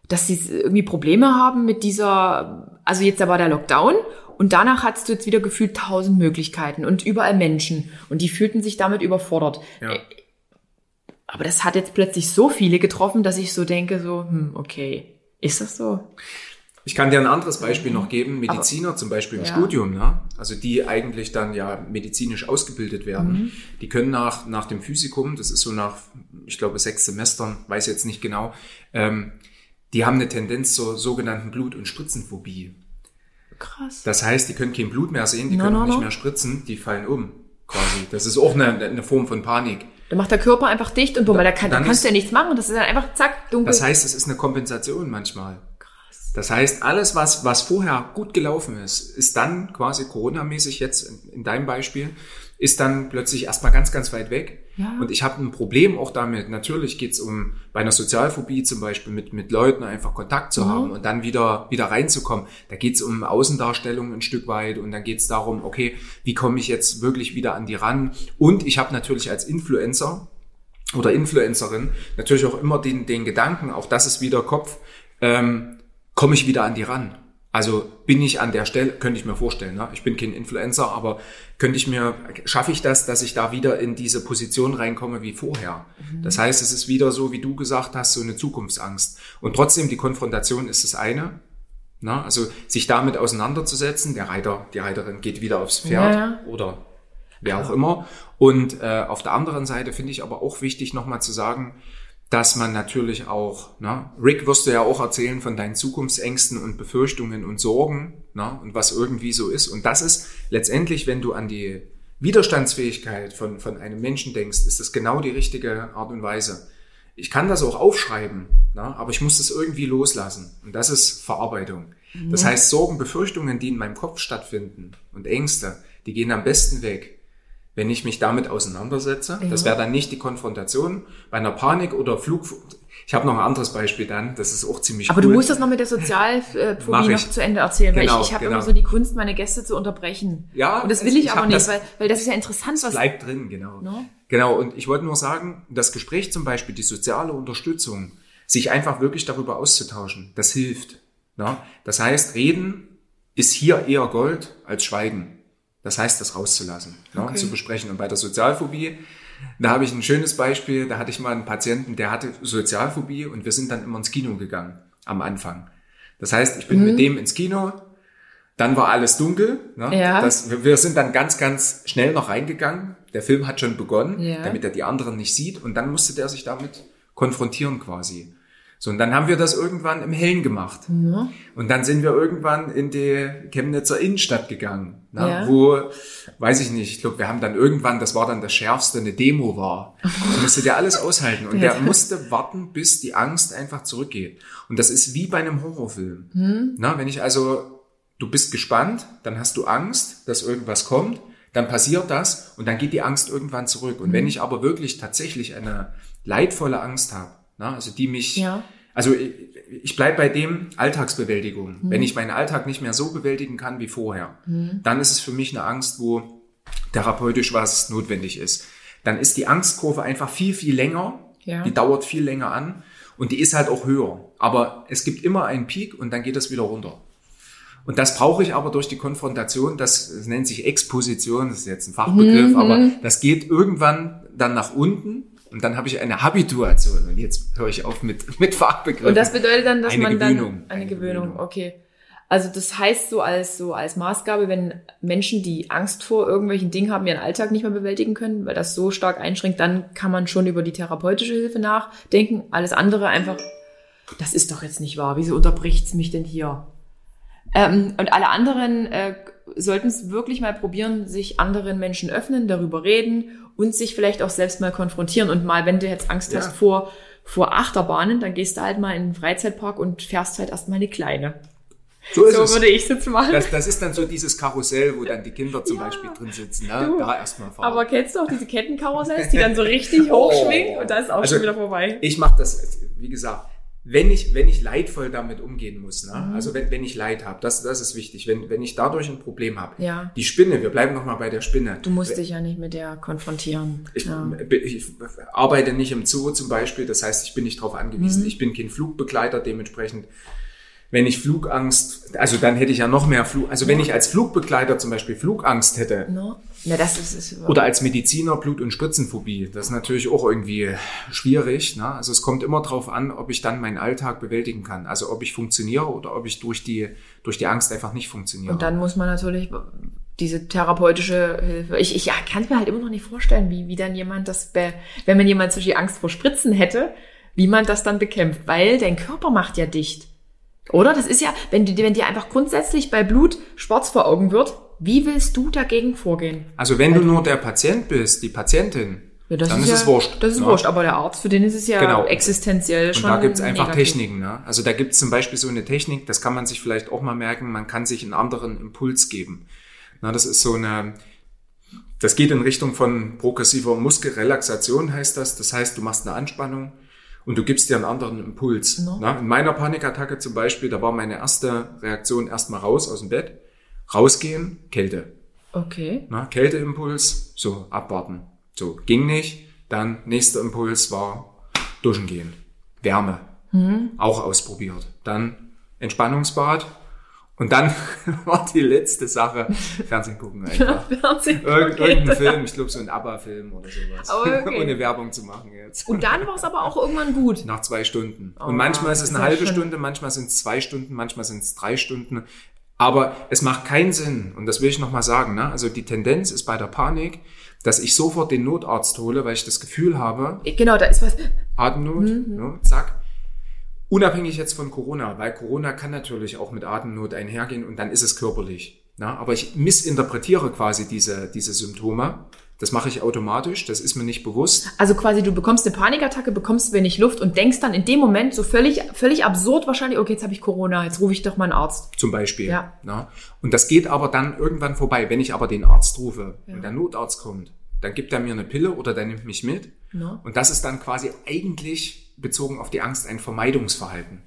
dass sie irgendwie Probleme haben mit dieser, also jetzt da war der Lockdown und danach hattest du jetzt wieder gefühlt tausend Möglichkeiten und überall Menschen und die fühlten sich damit überfordert. Ja. Aber das hat jetzt plötzlich so viele getroffen, dass ich so denke, so, hm, okay, ist das so? Ich kann dir ein anderes Beispiel noch geben. Mediziner zum Beispiel im Ja. Studium, ne? also die eigentlich dann ja medizinisch ausgebildet werden, Mhm. die können nach, nach dem Physikum, das ist so nach, ich glaube, sechs Semestern, weiß jetzt nicht genau, ähm, die haben eine Tendenz zur sogenannten Blut- und Spritzenphobie. Krass. Das heißt, die können kein Blut mehr sehen, die No, können no, auch nicht no. mehr spritzen, die fallen um. Quasi. Das ist auch eine, eine Form von Panik. Da macht der Körper einfach dicht und weil da, kann, da Dann kannst du ja nichts machen. Das ist dann einfach zack, dunkel. Das heißt, es ist eine Kompensation manchmal. Das heißt, alles, was, was vorher gut gelaufen ist, ist dann quasi Corona-mäßig jetzt in, in deinem Beispiel, ist dann plötzlich erstmal ganz, ganz weit weg. Ja. Und ich habe ein Problem auch damit. Natürlich geht's um bei einer Sozialphobie zum Beispiel mit, mit Leuten einfach Kontakt zu Mhm. haben und dann wieder, wieder reinzukommen. Da geht's um Außendarstellung ein Stück weit und dann geht's darum, okay, wie komme ich jetzt wirklich wieder an die ran? Und ich habe natürlich als Influencer oder Influencerin natürlich auch immer den, den Gedanken, auch das ist wieder Kopf, ähm, komme ich wieder an die ran. Also bin ich an der Stelle, könnte ich mir vorstellen, ne? ich bin kein Influencer, aber könnte ich mir, schaffe ich das, dass ich da wieder in diese Position reinkomme wie vorher? Das heißt, es ist wieder so, wie du gesagt hast, so eine Zukunftsangst. Und trotzdem, die Konfrontation ist das eine. Na, also sich damit auseinanderzusetzen, der Reiter, die Reiterin geht wieder aufs Pferd ja. oder wer auch immer. Und äh, auf der anderen Seite finde ich aber auch wichtig, nochmal zu sagen, dass man natürlich auch, ne, Rick wirst du ja auch erzählen von deinen Zukunftsängsten und Befürchtungen und Sorgen, ne, und was irgendwie so ist. Und das ist letztendlich, wenn du an die Widerstandsfähigkeit von, von einem Menschen denkst, ist das genau die richtige Art und Weise. Ich kann das auch aufschreiben, ne, aber ich muss das irgendwie loslassen. Und das ist Verarbeitung. Das heißt, Sorgen, Befürchtungen, die in meinem Kopf stattfinden und Ängste, die gehen am besten weg, wenn ich mich damit auseinandersetze. Das wäre dann nicht die Konfrontation bei einer Panik oder Flug. Ich habe noch ein anderes Beispiel dann, das ist auch ziemlich Aber cool. du musst das noch mit der Sozialphobie ich. noch zu Ende erzählen, weil Genau, ich, ich habe genau. immer so die Kunst, meine Gäste zu unterbrechen. Ja, Und das will es- ich, ich aber nicht, das- weil, weil das ist ja interessant, was. bleibt drin, genau. No? Genau, und ich wollte nur sagen, das Gespräch zum Beispiel, die soziale Unterstützung, sich einfach wirklich darüber auszutauschen, das hilft. Ne? Das heißt, reden ist hier eher Gold als Schweigen. Das heißt, das rauszulassen, ne? Okay. zu besprechen. Und bei der Sozialphobie, da habe ich ein schönes Beispiel, da hatte ich mal einen Patienten, der hatte Sozialphobie und wir sind dann immer ins Kino gegangen am Anfang. Das heißt, ich bin mit dem ins Kino, dann war alles dunkel. Ne? Ja. Das, wir, wir sind dann ganz, ganz schnell noch reingegangen. Der Film hat schon begonnen, Ja. damit er die anderen nicht sieht. Und dann musste der sich damit konfrontieren quasi. So, und dann haben wir das irgendwann im Hellen gemacht. Und dann sind wir irgendwann in die Chemnitzer Innenstadt gegangen, ne? Ja. wo, weiß ich nicht, ich glaube, wir haben dann irgendwann, das war dann das Schärfste, eine Demo war. Das musste der alles aushalten. Und der musste warten, bis die Angst einfach zurückgeht. Und das ist wie bei einem Horrorfilm. Na, wenn ich also, du bist gespannt, dann hast du Angst, dass irgendwas kommt, dann passiert das und dann geht die Angst irgendwann zurück. Und wenn ich aber wirklich tatsächlich eine leidvolle Angst habe, na, also die mich, Ja. also ich, ich bleibe bei dem Alltagsbewältigung. Wenn ich meinen Alltag nicht mehr so bewältigen kann wie vorher, dann ist es für mich eine Angst, wo therapeutisch was notwendig ist. Dann ist die Angstkurve einfach viel, viel länger. Ja. Die dauert viel länger an und die ist halt auch höher. Aber es gibt immer einen Peak und dann geht es wieder runter. Und das brauche ich aber durch die Konfrontation, das, das nennt sich Exposition, das ist jetzt ein Fachbegriff, aber das geht irgendwann dann nach unten und dann habe ich eine Habituation. Und jetzt höre ich auf mit, mit Fachbegriffen. Und das bedeutet dann, dass Eine man Gewöhnung. dann eine, Eine Gewöhnung, Gewöhnung. okay. Also das heißt so als so als Maßgabe, wenn Menschen, die Angst vor irgendwelchen Dingen haben, ihren Alltag nicht mehr bewältigen können, weil das so stark einschränkt, dann kann man schon über die therapeutische Hilfe nachdenken. Alles andere einfach, das ist doch jetzt nicht wahr. Wieso unterbricht's mich denn hier? Ähm, und alle anderen äh, sollten es wirklich mal probieren, sich anderen Menschen öffnen, darüber reden und sich vielleicht auch selbst mal konfrontieren und mal, wenn du jetzt Angst Ja. hast vor vor Achterbahnen, dann gehst du halt mal in den Freizeitpark und fährst halt erstmal eine kleine. so ist So würde ich es jetzt machen. Das, das ist dann so dieses Karussell, wo dann die Kinder zum Ja, Beispiel drin sitzen. Ne? du. Da erstmal fahren. Aber kennst du auch diese Kettenkarussells, die dann so richtig hochschwingen und da ist auch Also, schon wieder vorbei. Ich mache das, wie gesagt, wenn ich, wenn ich leidvoll damit umgehen muss, ne? Mhm. also wenn, wenn ich Leid habe, das, das ist wichtig. Wenn, wenn ich dadurch ein Problem habe. Ja. Die Spinne, wir bleiben nochmal bei der Spinne. Du musst dich ja nicht mit der konfrontieren. Ich, ja. ich arbeite nicht im Zoo zum Beispiel, das heißt, ich bin nicht darauf Mhm. angewiesen. Ich bin kein Flugbegleiter, dementsprechend, wenn ich Flugangst, also dann hätte ich ja noch mehr Flug, also wenn ich als Flugbegleiter zum Beispiel Flugangst hätte, No? Na, das ist, ist oder als Mediziner Blut- und Spritzenphobie, das ist natürlich auch irgendwie schwierig. Ne? Also es kommt immer darauf an, ob ich dann meinen Alltag bewältigen kann. Also ob ich funktioniere oder ob ich durch die, durch die Angst einfach nicht funktioniere. Und dann muss man natürlich diese therapeutische Hilfe. Ich, ich ja, kann es mir halt immer noch nicht vorstellen, wie, wie dann jemand das, wenn man jemand solche Angst vor Spritzen hätte, wie man das dann bekämpft. Weil dein Körper macht ja dicht. Oder? Das ist ja, wenn, die- wenn dir einfach grundsätzlich bei Blut schwarz vor Augen wird, wie willst du dagegen vorgehen? also wenn du nur der Patient bist, die Patientin, Ja, das dann ist, ja, es wurscht. Das ist ne? wurscht, aber der Arzt, für den ist es ja Genau. existenziell Und schon. da gibt's einfach negativ. Techniken. Ne? Also da gibt's zum Beispiel so eine Technik, das kann man sich vielleicht auch mal merken, man kann sich einen anderen Impuls geben. Na, das ist so eine, das geht in Richtung von progressiver Muskelrelaxation, heißt das. Das heißt, du machst eine Anspannung und du gibst dir einen anderen Impuls. No. Na, in meiner Panikattacke zum Beispiel, da war meine erste Reaktion erstmal raus aus dem Bett, rausgehen, Kälte. Okay. Na, Kälteimpuls, so abwarten. So, ging nicht. Dann nächster Impuls war duschen gehen. Wärme. Auch ausprobiert. Dann Entspannungsbad. Und dann war die letzte Sache Fernsehen gucken einfach. Fernsehen. Irgend, Okay. Irgendein Film, ich glaube so ein ABBA-Film oder sowas. Okay. Ohne Werbung zu machen jetzt. Und dann war es aber auch irgendwann gut. Nach zwei Stunden. Oh, Und manchmal ist es eine halbe schon- Stunde, manchmal sind es zwei Stunden, manchmal sind es drei Stunden. Aber es macht keinen Sinn, und das will ich nochmal sagen, ne? also die Tendenz ist bei der Panik, dass ich sofort den Notarzt hole, weil ich das Gefühl habe, Genau, da ist was. Atemnot, Mhm. ne, zack. Unabhängig jetzt von Corona, weil Corona kann natürlich auch mit Atemnot einhergehen und dann ist es körperlich. Ne? Aber ich missinterpretiere quasi diese, diese Symptome. Das mache ich automatisch, das ist mir nicht bewusst. Also quasi, du bekommst eine Panikattacke, bekommst wenig Luft und denkst dann in dem Moment so völlig, völlig absurd wahrscheinlich, okay, jetzt habe ich Corona, jetzt rufe ich doch mal einen Arzt. Zum Beispiel. Ja. Ne? Und das geht aber dann irgendwann vorbei. Wenn ich aber den Arzt rufe und der Notarzt kommt, dann gibt er mir eine Pille oder der nimmt mich mit. Ne? Und das ist dann quasi eigentlich bezogen auf die Angst ein Vermeidungsverhalten.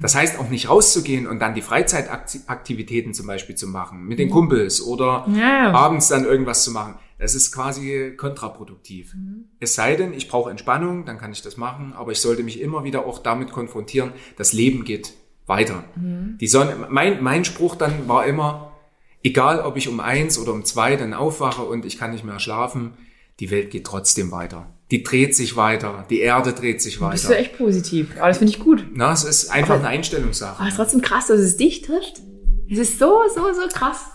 Das heißt auch nicht rauszugehen und dann die Freizeitaktivitäten zum Beispiel zu machen, mit den Kumpels oder Ja. abends dann irgendwas zu machen. Das ist quasi kontraproduktiv. Es sei denn, ich brauche Entspannung, dann kann ich das machen, aber ich sollte mich immer wieder auch damit konfrontieren, das Leben geht weiter. Die Sonne, mein, mein Spruch dann war immer, egal ob ich um eins oder um zwei dann aufwache und ich kann nicht mehr schlafen, die Welt geht trotzdem weiter. Die dreht sich weiter, die Erde dreht sich weiter. Bist du echt positiv. Aber das finde ich gut. Na, es ist einfach eine Einstellungssache. Aber es ist trotzdem krass, dass es dich trifft. Es ist so, so, so krass.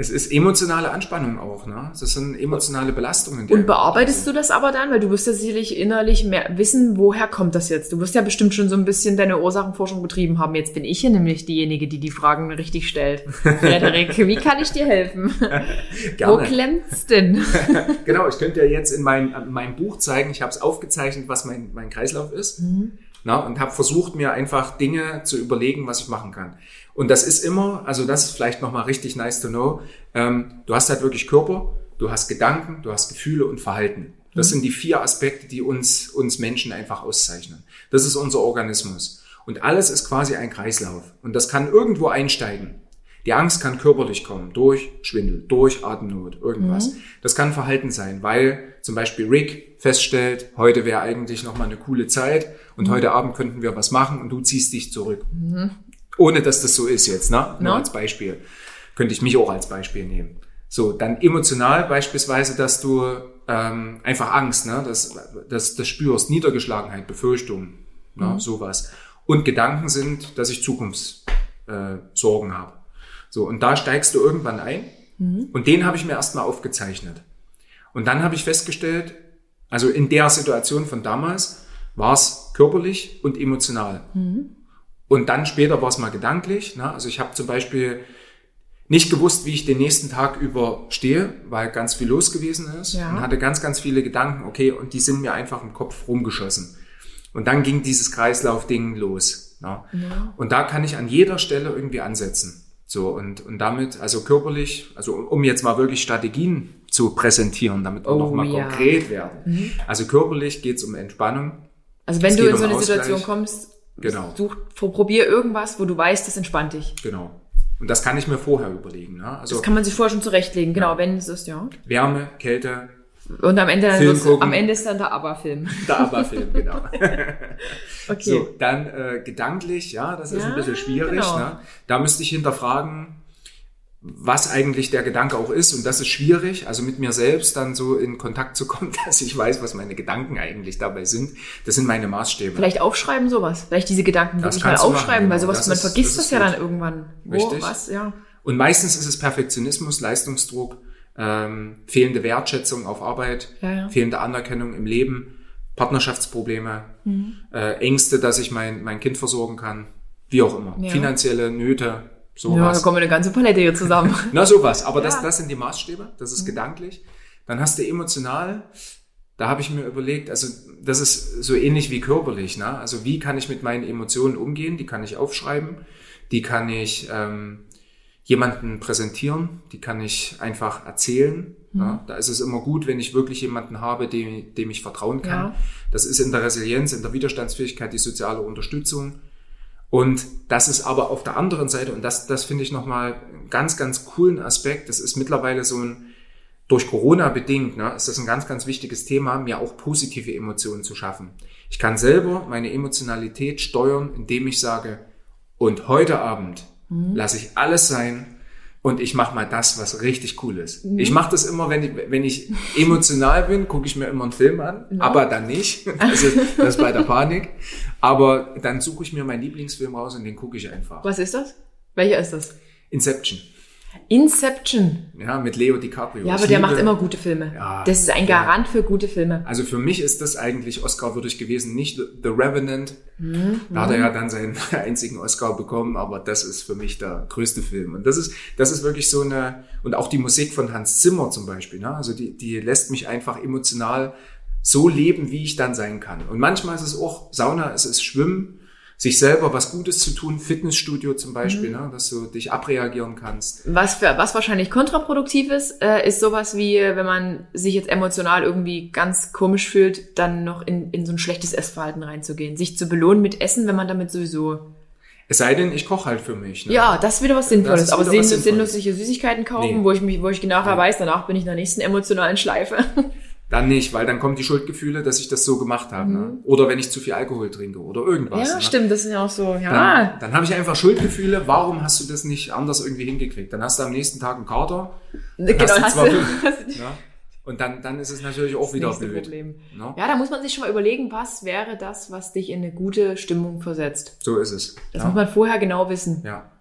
Es ist emotionale Anspannung auch, ne? Das sind emotionale Belastungen. Und bearbeitest du das aber dann? Weil du wirst ja sicherlich innerlich mehr wissen, woher kommt das jetzt? Du wirst ja bestimmt schon so ein bisschen deine Ursachenforschung betrieben haben. Jetzt bin ich hier nämlich diejenige, die die Fragen richtig stellt. Frederik, wie kann ich dir helfen? Wo Gerne. klemmt's denn? Genau, ich könnte ja jetzt in mein, in meinem Buch zeigen, ich habe es aufgezeichnet, was mein, mein Kreislauf ist. Na, und habe versucht, mir einfach Dinge zu überlegen, was ich machen kann. Und das ist immer, also das ist vielleicht nochmal richtig nice to know, ähm, du hast halt wirklich Körper, du hast Gedanken, du hast Gefühle und Verhalten. Das sind die vier Aspekte, die uns, uns Menschen einfach auszeichnen. Das ist unser Organismus. Und alles ist quasi ein Kreislauf. Und das kann irgendwo einsteigen. Die Angst kann körperlich kommen, durch Schwindel, durch Atemnot, irgendwas. Das kann Verhalten sein, weil zum Beispiel Rick feststellt, heute wäre eigentlich nochmal eine coole Zeit und heute Abend könnten wir was machen und du ziehst dich zurück. Ohne dass das so ist jetzt, ne? Nur No. als Beispiel. Könnte ich mich auch als Beispiel nehmen. So, dann emotional beispielsweise, dass du ähm, einfach Angst, ne? das, das, das spürst, Niedergeschlagenheit, Befürchtung, ne? sowas. Und Gedanken sind, dass ich Zukunftssorgen äh, habe. So, und da steigst du irgendwann ein. Und den habe ich mir erstmal aufgezeichnet. Und dann habe ich festgestellt, also in der Situation von damals war es körperlich und emotional. Und dann später war es mal gedanklich. Ne? Also ich habe zum Beispiel nicht gewusst, wie ich den nächsten Tag überstehe, weil ganz viel los gewesen ist Ja. und hatte ganz, ganz viele Gedanken, okay, und die sind mir einfach im Kopf rumgeschossen. Und dann ging dieses Kreislauf-Ding los. Ne? Und da kann ich an jeder Stelle irgendwie ansetzen. So, und, und damit, also körperlich, also um- jetzt mal wirklich Strategien zu präsentieren, damit wir Oh, noch mal ja. konkret werden. Also körperlich geht's um Entspannung. Also wenn du in so um eine Ausgleich. Situation kommst, Genau. such, probier irgendwas, wo du weißt, das entspannt dich. Genau. Und das kann ich mir vorher überlegen. Ne? Also Das kann man sich vorher schon zurechtlegen, genau, wenn es ist, ja. Wärme, Kälte, Und am Ende, dann Film gucken. am Ende ist dann der ABBA-Film. der ABBA-Film, genau. Okay. So, dann äh, gedanklich, ja, das ist Ja, ein bisschen schwierig. genau. Ne? Da müsste ich hinterfragen, was eigentlich der Gedanke auch ist. Und das ist schwierig, also mit mir selbst dann so in Kontakt zu kommen, dass ich weiß, was meine Gedanken eigentlich dabei sind. Das sind meine Maßstäbe. Vielleicht aufschreiben sowas. Vielleicht diese Gedanken wirklich mal du machen, aufschreiben, weil genau. sowas, Das man ist- vergisst das das, ja gut. dann irgendwann. Wo, Richtig. was, ja. Und meistens ist es Perfektionismus, Leistungsdruck, ähm, fehlende Wertschätzung auf Arbeit, Ja, ja. fehlende Anerkennung im Leben, Partnerschaftsprobleme, Mhm. äh, Ängste, dass ich mein, mein Kind versorgen kann, wie auch immer. Ja. Finanzielle Nöte, Ja, sowas. da kommen wir eine ganze Palette hier zusammen. Na, sowas. Aber das, Ja. Mhm. das sind die Maßstäbe, das ist gedanklich. Dann hast du emotional, da habe ich mir überlegt, also das ist so ähnlich wie körperlich. Ne? Also wie kann ich mit meinen Emotionen umgehen? Die kann ich aufschreiben, die kann ich ähm, jemanden präsentieren, die kann ich einfach erzählen. Mhm. Ne? Da ist es immer gut, wenn ich wirklich jemanden habe, dem, dem ich vertrauen kann. Ja. Das ist in der Resilienz, in der Widerstandsfähigkeit die soziale Unterstützung. Und das ist aber auf der anderen Seite, und das, das finde ich nochmal einen ganz, ganz coolen Aspekt, das ist mittlerweile so ein, durch Corona bedingt, ne, ist das ein ganz, ganz wichtiges Thema, mir auch positive Emotionen zu schaffen. Ich kann selber meine Emotionalität steuern, indem ich sage, und heute Abend lasse ich alles sein und ich mache mal das, was richtig cool ist. Ich mache das immer, wenn ich, wenn ich emotional bin, gucke ich mir immer einen Film an, aber dann nicht. Das ist, das ist bei der Panik. Aber dann suche ich mir meinen Lieblingsfilm raus und den gucke ich einfach. Was ist das? Welcher ist das? Inception. Inception. Ja, mit Leo DiCaprio. Ja, Ich aber der liebe- macht immer gute Filme. Ja, das ist ein ja. Garant für gute Filme. Also für mich ist das eigentlich Oscar-würdig gewesen, nicht The The Revenant. Mhm. Da hat er ja dann seinen einzigen Oscar bekommen, aber das ist für mich der größte Film. Und das ist, das ist wirklich so eine, und auch die Musik von Hans Zimmer zum Beispiel, ne? also die, die lässt mich einfach emotional so leben, wie ich dann sein kann. Und manchmal ist es auch Sauna, es ist Schwimmen, sich selber was Gutes zu tun, Fitnessstudio zum Beispiel, Mhm. ne? dass du dich abreagieren kannst. Was, für, was wahrscheinlich kontraproduktiv ist, äh, ist sowas wie, wenn man sich jetzt emotional irgendwie ganz komisch fühlt, dann noch in, in so ein schlechtes Essverhalten reinzugehen. Sich zu belohnen mit Essen, wenn man damit sowieso... Es sei denn, ich koche halt für mich. Ne? Ja, das ist wieder was Sinnvolles. Aber wieder sinn, was sinnlose Süßigkeiten kaufen, Nee. wo ich mich, wo ich nachher weiß, danach bin ich in der nächsten emotionalen Schleife. Dann nicht, weil dann kommen die Schuldgefühle, dass ich das so gemacht habe. Ne? Oder wenn ich zu viel Alkohol trinke oder irgendwas. ja, ne? stimmt, das ist ja auch so, Dann, ja. dann habe ich einfach Schuldgefühle. Warum hast du das nicht anders irgendwie hingekriegt? Dann hast du am nächsten Tag einen Kater. Dann Genau, hast du hast du- fünf, ja? Und dann, dann ist es natürlich auch wieder nächste blöd. Problem. Ne? Ja, da muss man sich schon mal überlegen, was wäre das, was dich in eine gute Stimmung versetzt. So ist es. Das ja. muss man vorher genau wissen. Ja.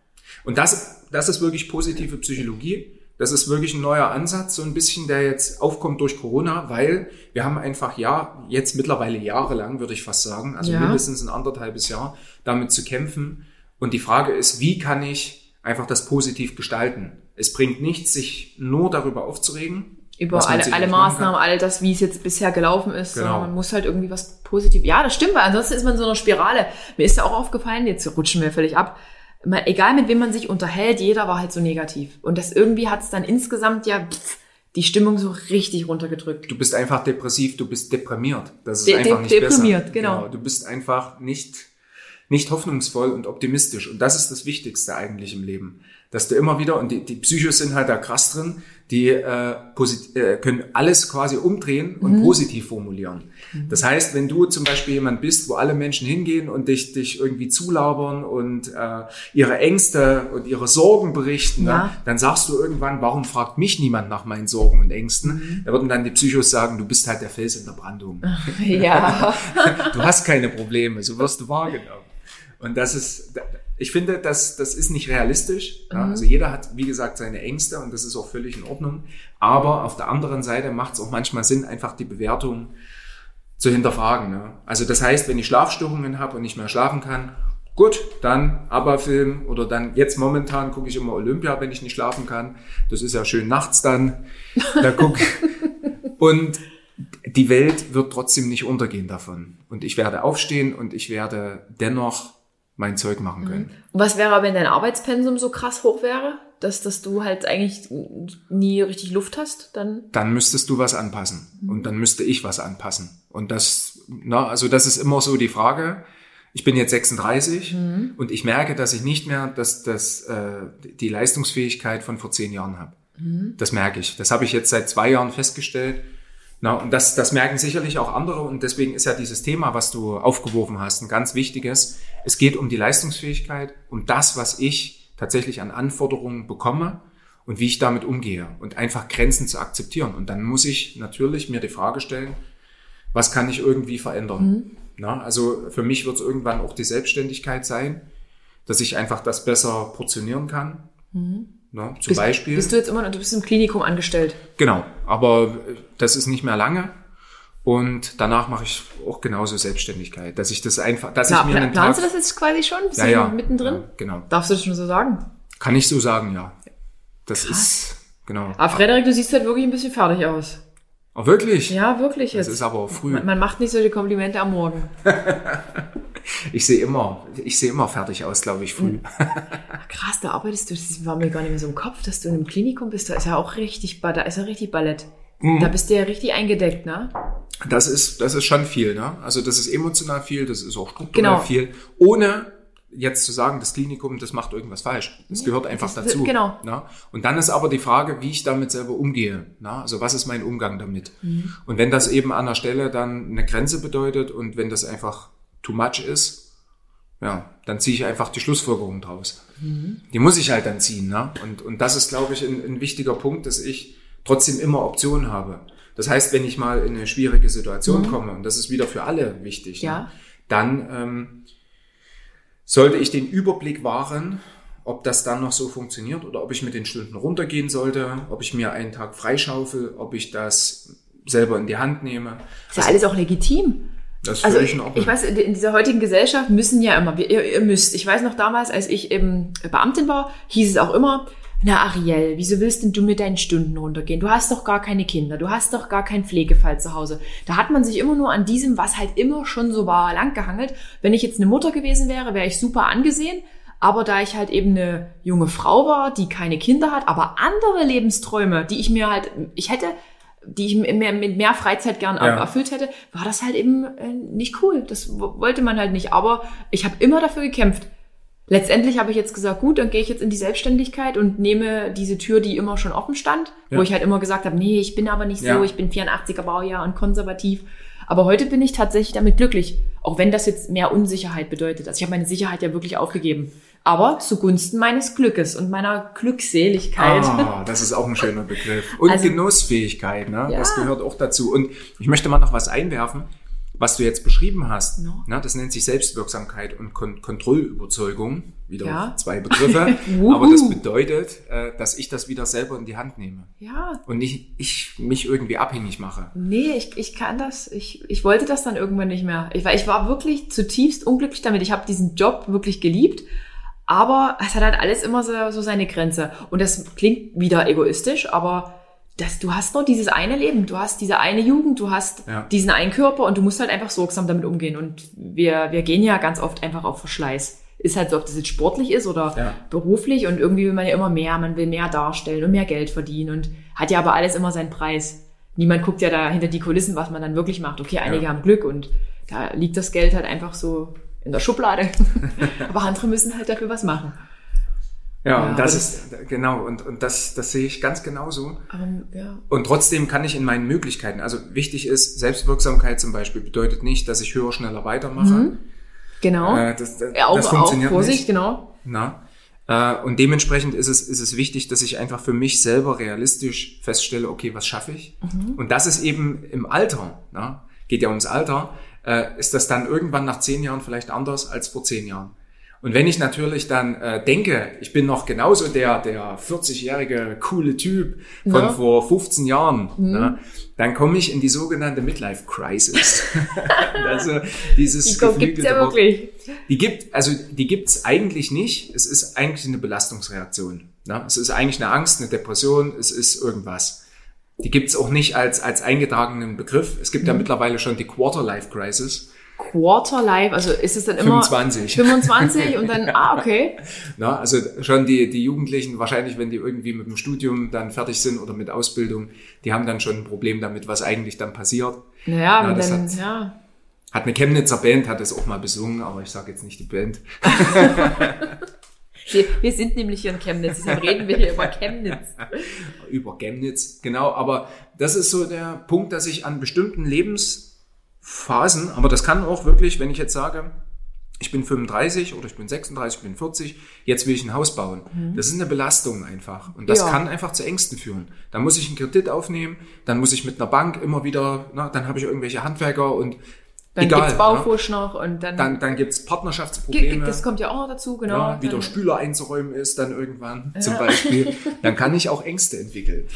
Und das, das ist wirklich positive Psychologie. Das ist wirklich ein neuer Ansatz, so ein bisschen, der jetzt aufkommt durch Corona, weil wir haben einfach ja jetzt mittlerweile jahrelang, würde ich fast sagen, also Ja. mindestens ein anderthalbes Jahr, damit zu kämpfen. Und die Frage ist, wie kann ich einfach das positiv gestalten? Es bringt nichts, sich nur darüber aufzuregen. Über alle, alle Maßnahmen, all das, wie es jetzt bisher gelaufen ist. Genau. sondern Man muss halt irgendwie was positiv. Ja, das stimmt, weil ansonsten ist man in so einer Spirale. Mir ist ja auch aufgefallen, jetzt rutschen wir völlig ab. Mal, egal mit wem man sich unterhält, jeder war halt so negativ. Und das irgendwie hat es dann insgesamt ja pff, die Stimmung so richtig runtergedrückt. Du bist einfach depressiv, du bist deprimiert. Das ist De- einfach nicht deprimiert, besser. genau. Du bist einfach nicht, nicht hoffnungsvoll und optimistisch. Und das ist das Wichtigste eigentlich im Leben. Dass du immer wieder, und die, die Psychos sind halt da krass drin, die äh, äh, können alles quasi umdrehen und Mhm. positiv formulieren. Das heißt, wenn du zum Beispiel jemand bist, wo alle Menschen hingehen und dich, dich irgendwie zulabern und äh, ihre Ängste und ihre Sorgen berichten, Ja. ne, dann sagst du irgendwann, warum fragt mich niemand nach meinen Sorgen und Ängsten? Mhm. Da würden dann die Psychos sagen, du bist halt der Fels in der Brandung. ja. Du hast keine Probleme, so wirst du wahrgenommen. Und das ist, ich finde, das, das ist nicht realistisch. Ja, Mhm. also jeder hat, wie gesagt, seine Ängste und das ist auch völlig in Ordnung. Aber auf der anderen Seite macht es auch manchmal Sinn, einfach die Bewertung zu hinterfragen. Ne? Also das heißt, wenn ich Schlafstörungen habe und nicht mehr schlafen kann, gut, dann ABBA-Film oder dann jetzt momentan gucke ich immer Olympia, wenn ich nicht schlafen kann. Das ist ja schön nachts dann. Da guck. und die Welt wird trotzdem nicht untergehen davon. Und ich werde aufstehen und ich werde dennoch mein Zeug machen können. Und was wäre, wenn dein Arbeitspensum so krass hoch wäre, dass, dass du halt eigentlich nie richtig Luft hast? Dann Dann müsstest du was anpassen. Und dann müsste ich was anpassen. Und das, na, also das ist immer so die Frage. Ich bin jetzt 36 und ich merke, dass ich nicht mehr das, das, äh, die Leistungsfähigkeit von vor zehn Jahren habe. Das merke ich. Das habe ich jetzt seit zwei Jahren festgestellt. Na, und das, das merken sicherlich auch andere und deswegen ist ja dieses Thema, was du aufgeworfen hast, ein ganz wichtiges. Es geht um die Leistungsfähigkeit, um das, was ich tatsächlich an Anforderungen bekomme und wie ich damit umgehe und einfach Grenzen zu akzeptieren. Und dann muss ich natürlich mir die Frage stellen, was kann ich irgendwie verändern? Na, also für mich wird es irgendwann auch die Selbstständigkeit sein, dass ich einfach das besser portionieren kann. Na, zum bist, Beispiel. bist du jetzt immer noch, du bist im Klinikum angestellt. Genau, aber das ist nicht mehr lange. Und danach mache ich auch genauso Selbstständigkeit, dass ich das einfach, dass Pla ich mir einen planst Tag, du das jetzt quasi schon? Bist ja, du ja, mittendrin? Ja, genau. Darfst du das schon so sagen? Kann ich so sagen, ja. Das ist, genau. Aber Frederik, du siehst halt wirklich ein bisschen fertig aus. Oh, wirklich? Ja, wirklich Das jetzt. ist aber früh. man, man macht nicht solche Komplimente am Morgen. Ich sehe immer, ich sehe immer fertig aus, glaube ich, früh. Ach, krass, da arbeitest du, das war mir gar nicht mehr so im Kopf, dass du in einem Klinikum bist. Da ist ja auch richtig, da ist ja richtig Ballett. Mhm. Da bist du ja richtig eingedeckt, ne? Das ist, das ist schon viel, ne? Also das ist emotional viel, das ist auch strukturell Genau. viel. Ohne jetzt zu sagen, das Klinikum, das macht irgendwas falsch. Das gehört einfach das- dazu. genau. Ne? Und dann ist aber die Frage, wie ich damit selber umgehe. Ne? Also was ist mein Umgang damit? Mhm. Und wenn das eben an der Stelle dann eine Grenze bedeutet und wenn das einfach too much ist, ja, dann ziehe ich einfach die Schlussfolgerung draus. Mhm. Die muss ich halt dann ziehen. Ne? Und, und das ist, glaube ich, ein, ein wichtiger Punkt, dass ich trotzdem immer Optionen habe. Das heißt, wenn ich mal in eine schwierige Situation komme, und das ist wieder für alle wichtig, Mhm. Ja. ne? dann ähm, sollte ich den Überblick wahren, ob das dann noch so funktioniert oder ob ich mit den Stunden runtergehen sollte, ob ich mir einen Tag freischaufel, ob ich das selber in die Hand nehme. Ist ja alles auch legitim. Das ist Also ich, ich weiß, in dieser heutigen Gesellschaft müssen ja immer, ihr, ihr müsst. Ich weiß noch damals, als ich eben Beamtin war, hieß es auch immer, na Ariel, wieso willst denn du mit deinen Stunden runtergehen? Du hast doch gar keine Kinder, du hast doch gar keinen Pflegefall zu Hause. Da hat man sich immer nur an diesem, was halt immer schon so war, langgehangelt. Wenn ich jetzt eine Mutter gewesen wäre, wäre ich super angesehen. Aber da ich halt eben eine junge Frau war, die keine Kinder hat, aber andere Lebensträume, die ich mir halt, ich hätte, die ich mit mehr, mit mehr Freizeit gern Ja. erfüllt hätte, war das halt eben äh, nicht cool. Das wo- wollte man halt nicht. Aber ich habe immer dafür gekämpft. Letztendlich habe ich jetzt gesagt, gut, dann gehe ich jetzt in die Selbstständigkeit und nehme diese Tür, die immer schon offen stand, Ja. wo ich halt immer gesagt habe, nee, ich bin aber nicht so, Ja. ich bin 84er Baujahr und konservativ. Aber heute bin ich tatsächlich damit glücklich, auch wenn das jetzt mehr Unsicherheit bedeutet. Also ich habe meine Sicherheit ja wirklich aufgegeben. Aber zugunsten meines Glückes und meiner Glückseligkeit. Ah, das ist auch ein schöner Begriff. Und Also- Genussfähigkeit, ne? Ja. das gehört auch dazu. Und ich möchte mal noch was einwerfen, was du jetzt beschrieben hast. No. Ne? Das nennt sich Selbstwirksamkeit und Kon Kontrollüberzeugung. Wieder Ja. zwei Begriffe. Aber das bedeutet, äh, dass ich das wieder selber in die Hand nehme. Ja, Und nicht ich mich irgendwie abhängig mache. nee, ich, ich kann das. Ich, ich wollte das dann irgendwann nicht mehr. Ich war, ich war wirklich zutiefst unglücklich damit. Ich habe diesen Job wirklich geliebt. Aber es hat halt alles immer so, so seine Grenze. Und das klingt wieder egoistisch, aber das, du hast nur dieses eine Leben, du hast diese eine Jugend, du hast Ja. diesen einen Körper und du musst halt einfach sorgsam damit umgehen. Und wir, wir gehen ja ganz oft einfach auf Verschleiß. Ist halt so, ob das jetzt sportlich ist oder Ja. beruflich und irgendwie will man ja immer mehr, man will mehr darstellen und mehr Geld verdienen und hat ja aber alles immer seinen Preis. Niemand guckt ja da hinter die Kulissen, was man dann wirklich macht. Okay, einige Ja. haben Glück und da liegt das Geld halt einfach so in der Schublade. aber andere müssen halt dafür was machen. Ja, Ja, und das ist, genau, und, und das, das sehe ich ganz genauso. Aber ja. Und trotzdem kann ich in meinen Möglichkeiten, also wichtig ist, Selbstwirksamkeit zum Beispiel bedeutet nicht, dass ich höher, schneller weitermache. Genau. Äh, das, das, ja, auch, das auch funktioniert Vorsicht, nicht. genau. Na? Äh, und dementsprechend ist es, ist es wichtig, dass ich einfach für mich selber realistisch feststelle, okay, was schaffe ich? Mhm. Und das ist eben im Alter, na? geht ja ums Alter, äh, ist das dann irgendwann nach zehn Jahren vielleicht anders als vor zehn Jahren. Und wenn ich natürlich dann äh, denke, ich bin noch genauso der, der 40-jährige coole Typ von Ja. vor 15 Jahren, Mhm. ne, dann komme ich in die sogenannte Midlife Crisis. also dieses Die gibt's geflügelte ja Wort. wirklich. Die gibt, also die gibt's eigentlich nicht. Es ist eigentlich eine Belastungsreaktion. Ne? Es ist eigentlich eine Angst, eine Depression, es ist irgendwas. Die gibt's auch nicht als, als eingetragenen Begriff. Es gibt ja Mhm. mittlerweile schon die Quarter-Life-Crisis. Quarter Life, also ist es dann immer 25. 25 und dann, ah, okay. Ne? Also schon die, die Jugendlichen, wahrscheinlich wenn die irgendwie mit dem Studium dann fertig sind oder mit Ausbildung, die haben dann schon ein Problem damit, was eigentlich dann passiert. Naja, Ja, und das dann, hat- ja. Hat eine Chemnitzer Band, hat es auch mal besungen, aber ich sage jetzt nicht die Band. Wir, wir sind nämlich hier in Chemnitz, deshalb reden wir hier über Chemnitz. über Chemnitz, genau. Aber das ist so der Punkt, dass ich an bestimmten Lebensphasen, aber das kann auch wirklich, wenn ich jetzt sage, ich bin 35 oder ich bin 36, ich bin 40, jetzt will ich ein Haus bauen. Das ist eine Belastung einfach. Und das Ja. kann einfach zu Ängsten führen. Dann muss ich einen Kredit aufnehmen, dann muss ich mit einer Bank immer wieder, na, dann habe ich irgendwelche Handwerker und Dann egal. gibt's? Baufusch noch und dann, Dann, dann gibt's Partnerschaftsprobleme. das kommt ja auch noch dazu, genau. Ja, wie der Spüler einzuräumen ist dann irgendwann zum Beispiel, dann kann ich auch Ängste entwickeln.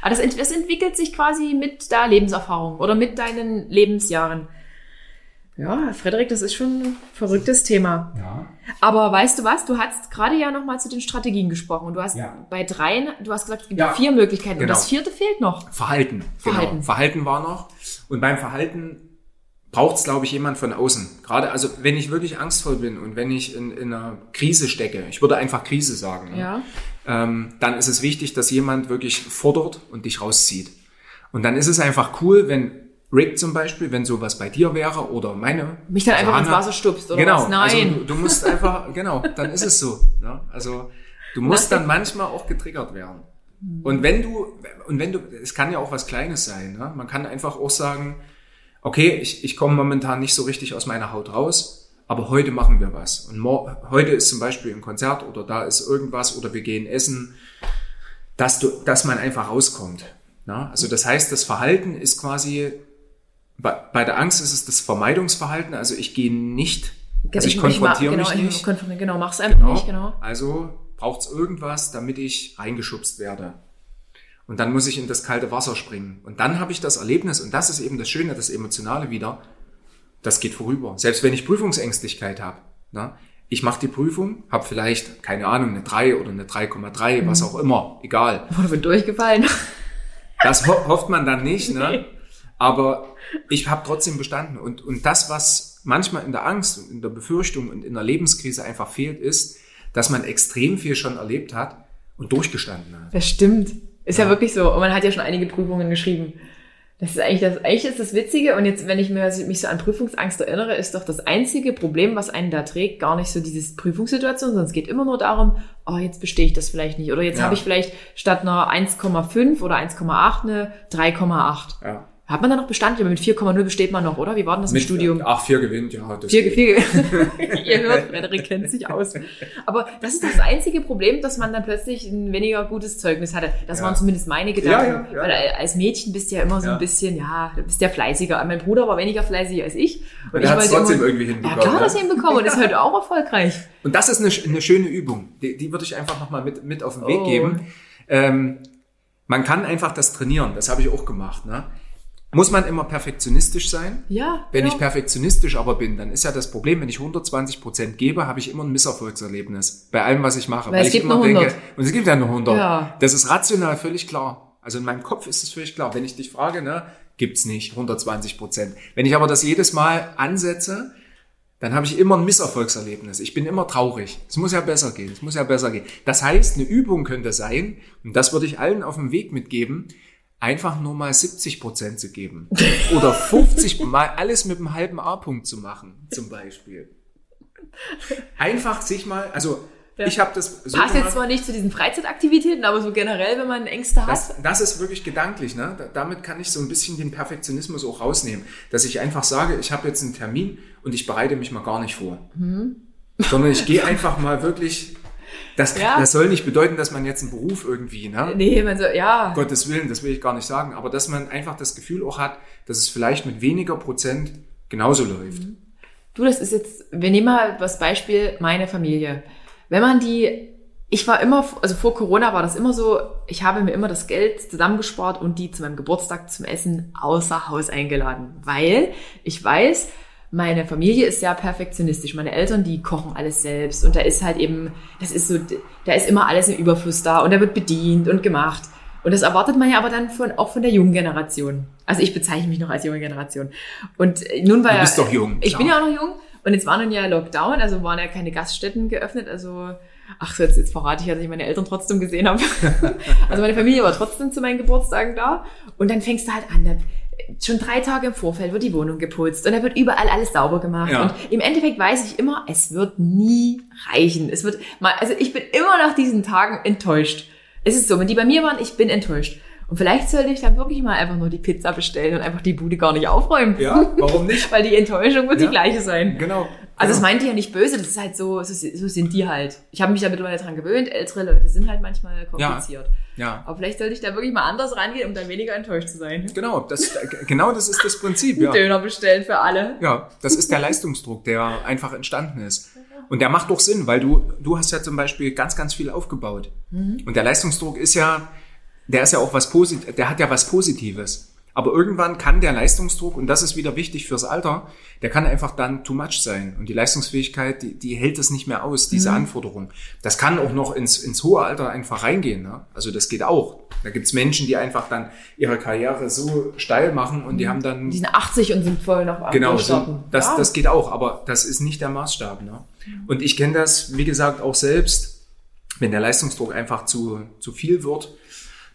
Aber das, ent- das entwickelt sich quasi mit der Lebenserfahrung oder mit deinen Lebensjahren. Ja, Frederik, das ist schon ein verrücktes Thema. Ja. Aber weißt du was? Du hast gerade ja noch mal zu den Strategien gesprochen. Und du hast Ja. bei dreien, du hast gesagt, es gibt Ja. vier Möglichkeiten. Genau. Und das vierte fehlt noch. Verhalten. Verhalten. Genau. Verhalten war noch. Und beim Verhalten braucht es, glaube ich, jemand von außen. Gerade, also wenn ich wirklich angstvoll bin und wenn ich in, in einer Krise stecke, ich würde einfach Krise sagen, ne? Ja. ähm, dann ist es wichtig, dass jemand wirklich fordert und dich rauszieht. Und dann ist es einfach cool, wenn Rick zum Beispiel, wenn sowas bei dir wäre oder meine. Mich dann einfach ins Hanna- Wasser stupst oder genau, was? Nein. Also du, du musst einfach, genau, dann ist es so. Ne? Also du musst dann manchmal auch getriggert werden. Und wenn du, und wenn du, es kann ja auch was Kleines sein. Ne? Man kann einfach auch sagen, okay, ich, ich komme momentan nicht so richtig aus meiner Haut raus, aber heute machen wir was. Und heute ist zum Beispiel ein Konzert oder da ist irgendwas oder wir gehen essen, dass du, dass man einfach rauskommt. Ne? Also das heißt, das Verhalten ist quasi, bei, bei der Angst ist es das Vermeidungsverhalten, also ich gehe nicht, also ich, mach- konfrontiere genau, mich ich nicht. konfrontiere- Genau, mach's einfach Genau. nicht, genau. Also braucht es irgendwas, damit ich reingeschubst werde. Und dann muss ich in das kalte Wasser springen. Und dann habe ich das Erlebnis, und das ist eben das Schöne, das Emotionale wieder, das geht vorüber. Selbst wenn ich Prüfungsängstlichkeit habe. Ne? Ich mache die Prüfung, habe vielleicht, keine Ahnung, eine 3 oder eine 3,3, was auch immer, egal. Wurde mir durchgefallen. Das ho hofft man dann nicht, Nee. ne? aber ich habe trotzdem bestanden. Und, und das, was manchmal in der Angst und in der Befürchtung und in der Lebenskrise einfach fehlt, ist, dass man extrem viel schon erlebt hat und durchgestanden hat. Das stimmt. Ist ja. wirklich so. Und man hat ja schon einige Prüfungen geschrieben. Das ist eigentlich das, eigentlich ist das Witzige. Und jetzt, wenn ich mir, mich so an Prüfungsangst erinnere, ist doch das einzige Problem, was einen da trägt, gar nicht so dieses Prüfungssituation, sondern es geht immer nur darum, oh, jetzt bestehe ich das vielleicht nicht. Oder jetzt Ja. habe ich vielleicht statt einer 1,5 oder 1,8 eine 3,8. Ja. Hat man da noch Bestand? Mit 4,0 besteht man noch, oder? Wie war denn das im Studium? Ach, vier gewinnt, ja. Das Vier, geht. vier, ihr hört, Frederik kennt sich aus. Aber das ist das einzige Problem, dass man dann plötzlich ein weniger gutes Zeugnis hatte. Das Ja. waren zumindest meine Gedanken. Ja, ja, ja. Weil als Mädchen bist du ja immer so Ja. ein bisschen, ja, du bist ja fleißiger. Mein Bruder war weniger fleißig als ich. Und er hat es trotzdem immer- irgendwie Ja, hinbekommen. klar, ne? dass er ihn bekommen und ist heute auch erfolgreich. Und das ist eine, eine schöne Übung. Die, die würde ich einfach nochmal mit, mit auf den Weg Oh. geben. Ähm, man kann einfach das trainieren. Das habe ich auch gemacht. Ne? Muss man immer perfektionistisch sein? Ja. Wenn genau. ich perfektionistisch aber bin, dann ist ja das Problem, wenn ich 120 Prozent gebe, habe ich immer ein Misserfolgserlebnis bei allem, was ich mache. Weil es ich gibt immer nur 100. und es gibt ja nur 100. Ja. Das ist rational völlig klar. Also in meinem Kopf ist es völlig klar. Wenn ich dich frage, ne, gibt's nicht 120 Prozent. Wenn ich aber das jedes Mal ansetze, dann habe ich immer ein Misserfolgserlebnis. Ich bin immer traurig. Es muss ja besser gehen. Es muss ja besser gehen. Das heißt, eine Übung könnte sein, und das würde ich allen auf dem Weg mitgeben, einfach nur mal 70 Prozent zu geben. Oder 50, mal alles mit einem halben A-Punkt zu machen, zum Beispiel. Einfach sich mal, also Ja. ich habe das so Passt jetzt zwar nicht zu diesen Freizeitaktivitäten, aber so generell, wenn man Ängste hat. Das, das ist wirklich gedanklich. Ne? Da- Damit kann ich so ein bisschen den Perfektionismus auch rausnehmen. Dass ich einfach sage, ich habe jetzt einen Termin und ich bereite mich mal gar nicht vor. Sondern ich gehe einfach mal wirklich. Das, Ja. das soll nicht bedeuten, dass man jetzt einen Beruf irgendwie, ne? Nee, man so, ja. Gottes Willen, das will ich gar nicht sagen. Aber dass man einfach das Gefühl auch hat, dass es vielleicht mit weniger Prozent genauso läuft. Du, das ist jetzt, wir nehmen mal das Beispiel meine Familie. Wenn man die, ich war immer, also vor Corona war das immer so, ich habe mir immer das Geld zusammengespart und die zu meinem Geburtstag zum Essen außer Haus eingeladen, weil ich weiß, meine Familie ist sehr perfektionistisch. Meine Eltern, die kochen alles selbst und da ist halt eben, das ist so, da ist immer alles im Überfluss da und da wird bedient und gemacht. Und das erwartet man ja aber dann von, auch von der jungen Generation. Also ich bezeichne mich noch als junge Generation. Und äh, nun war Du ja- bist doch jung, Ich klar. bin ja auch noch jung. Und jetzt waren dann ja Lockdown, also waren ja keine Gaststätten geöffnet. Also, ach, jetzt, jetzt verrate ich ja, dass ich meine Eltern trotzdem gesehen habe. also meine Familie war trotzdem zu meinen Geburtstagen da. Und dann fängst du halt an. Schon drei Tage im Vorfeld wird die Wohnung geputzt und da wird überall alles sauber gemacht. Ja. Und im Endeffekt weiß ich immer, es wird nie reichen. Es wird mal, also ich bin immer nach diesen Tagen enttäuscht. Es ist so, wenn die bei mir waren, ich bin enttäuscht. Und vielleicht sollte ich dann wirklich mal einfach nur die Pizza bestellen und einfach die Bude gar nicht aufräumen. Ja, warum nicht? Weil die Enttäuschung wird Ja. die gleiche sein. Genau. Also das genau. meinte ich ja nicht böse, das ist halt so, so, so sind die halt. Ich habe mich da mittlerweile dran gewöhnt, ältere Leute sind halt manchmal kompliziert. Ja. Aber vielleicht sollte ich da wirklich mal anders rangehen, um dann weniger enttäuscht zu sein. Genau, das, genau das ist das Prinzip. Ja. Döner bestellen für alle. Ja, das ist der Leistungsdruck, der einfach entstanden ist. Und der macht doch Sinn, weil du, du hast ja zum Beispiel ganz, ganz viel aufgebaut. Und der Leistungsdruck ist ja, der ist ja auch was Positives, der hat ja was Positives. Aber irgendwann kann der Leistungsdruck, und das ist wieder wichtig fürs Alter, der kann einfach dann too much sein. Und die Leistungsfähigkeit, die, die hält es nicht mehr aus, diese Anforderung. Das kann auch noch ins, ins hohe Alter einfach reingehen. Ne? Also das geht auch. Da gibt's Menschen, die einfach dann ihre Karriere so steil machen und die haben dann Die sind 80 und sind voll noch am Genau, so, das, ja. das geht auch, aber das ist nicht der Maßstab. Ne? Und ich kenne das, wie gesagt, auch selbst, wenn der Leistungsdruck einfach zu, zu viel wird,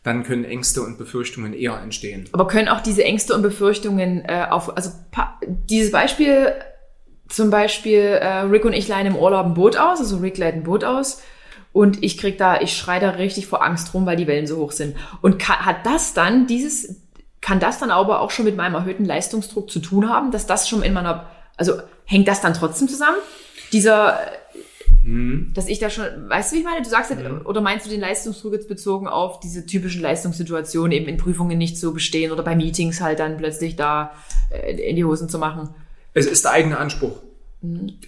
dann können Ängste und Befürchtungen eher entstehen. Aber können auch diese Ängste und Befürchtungen äh, auf, also dieses Beispiel, zum Beispiel äh, Rick und ich leihen im Urlaub ein Boot aus, also Rick leiht ein Boot aus und ich krieg da, ich schrei da richtig vor Angst rum, weil die Wellen so hoch sind. Und kann, hat das dann dieses, kann das dann aber auch schon mit meinem erhöhten Leistungsdruck zu tun haben, dass das schon in meiner, also hängt das dann trotzdem zusammen? Dieser, dass ich da schon, weißt du, wie ich meine? Du sagst ja, oder meinst du den Leistungsdruck jetzt bezogen auf diese typischen Leistungssituationen, eben in Prüfungen nicht zu bestehen oder bei Meetings halt dann plötzlich da äh, in die Hosen zu machen? Es ist der eigene Anspruch.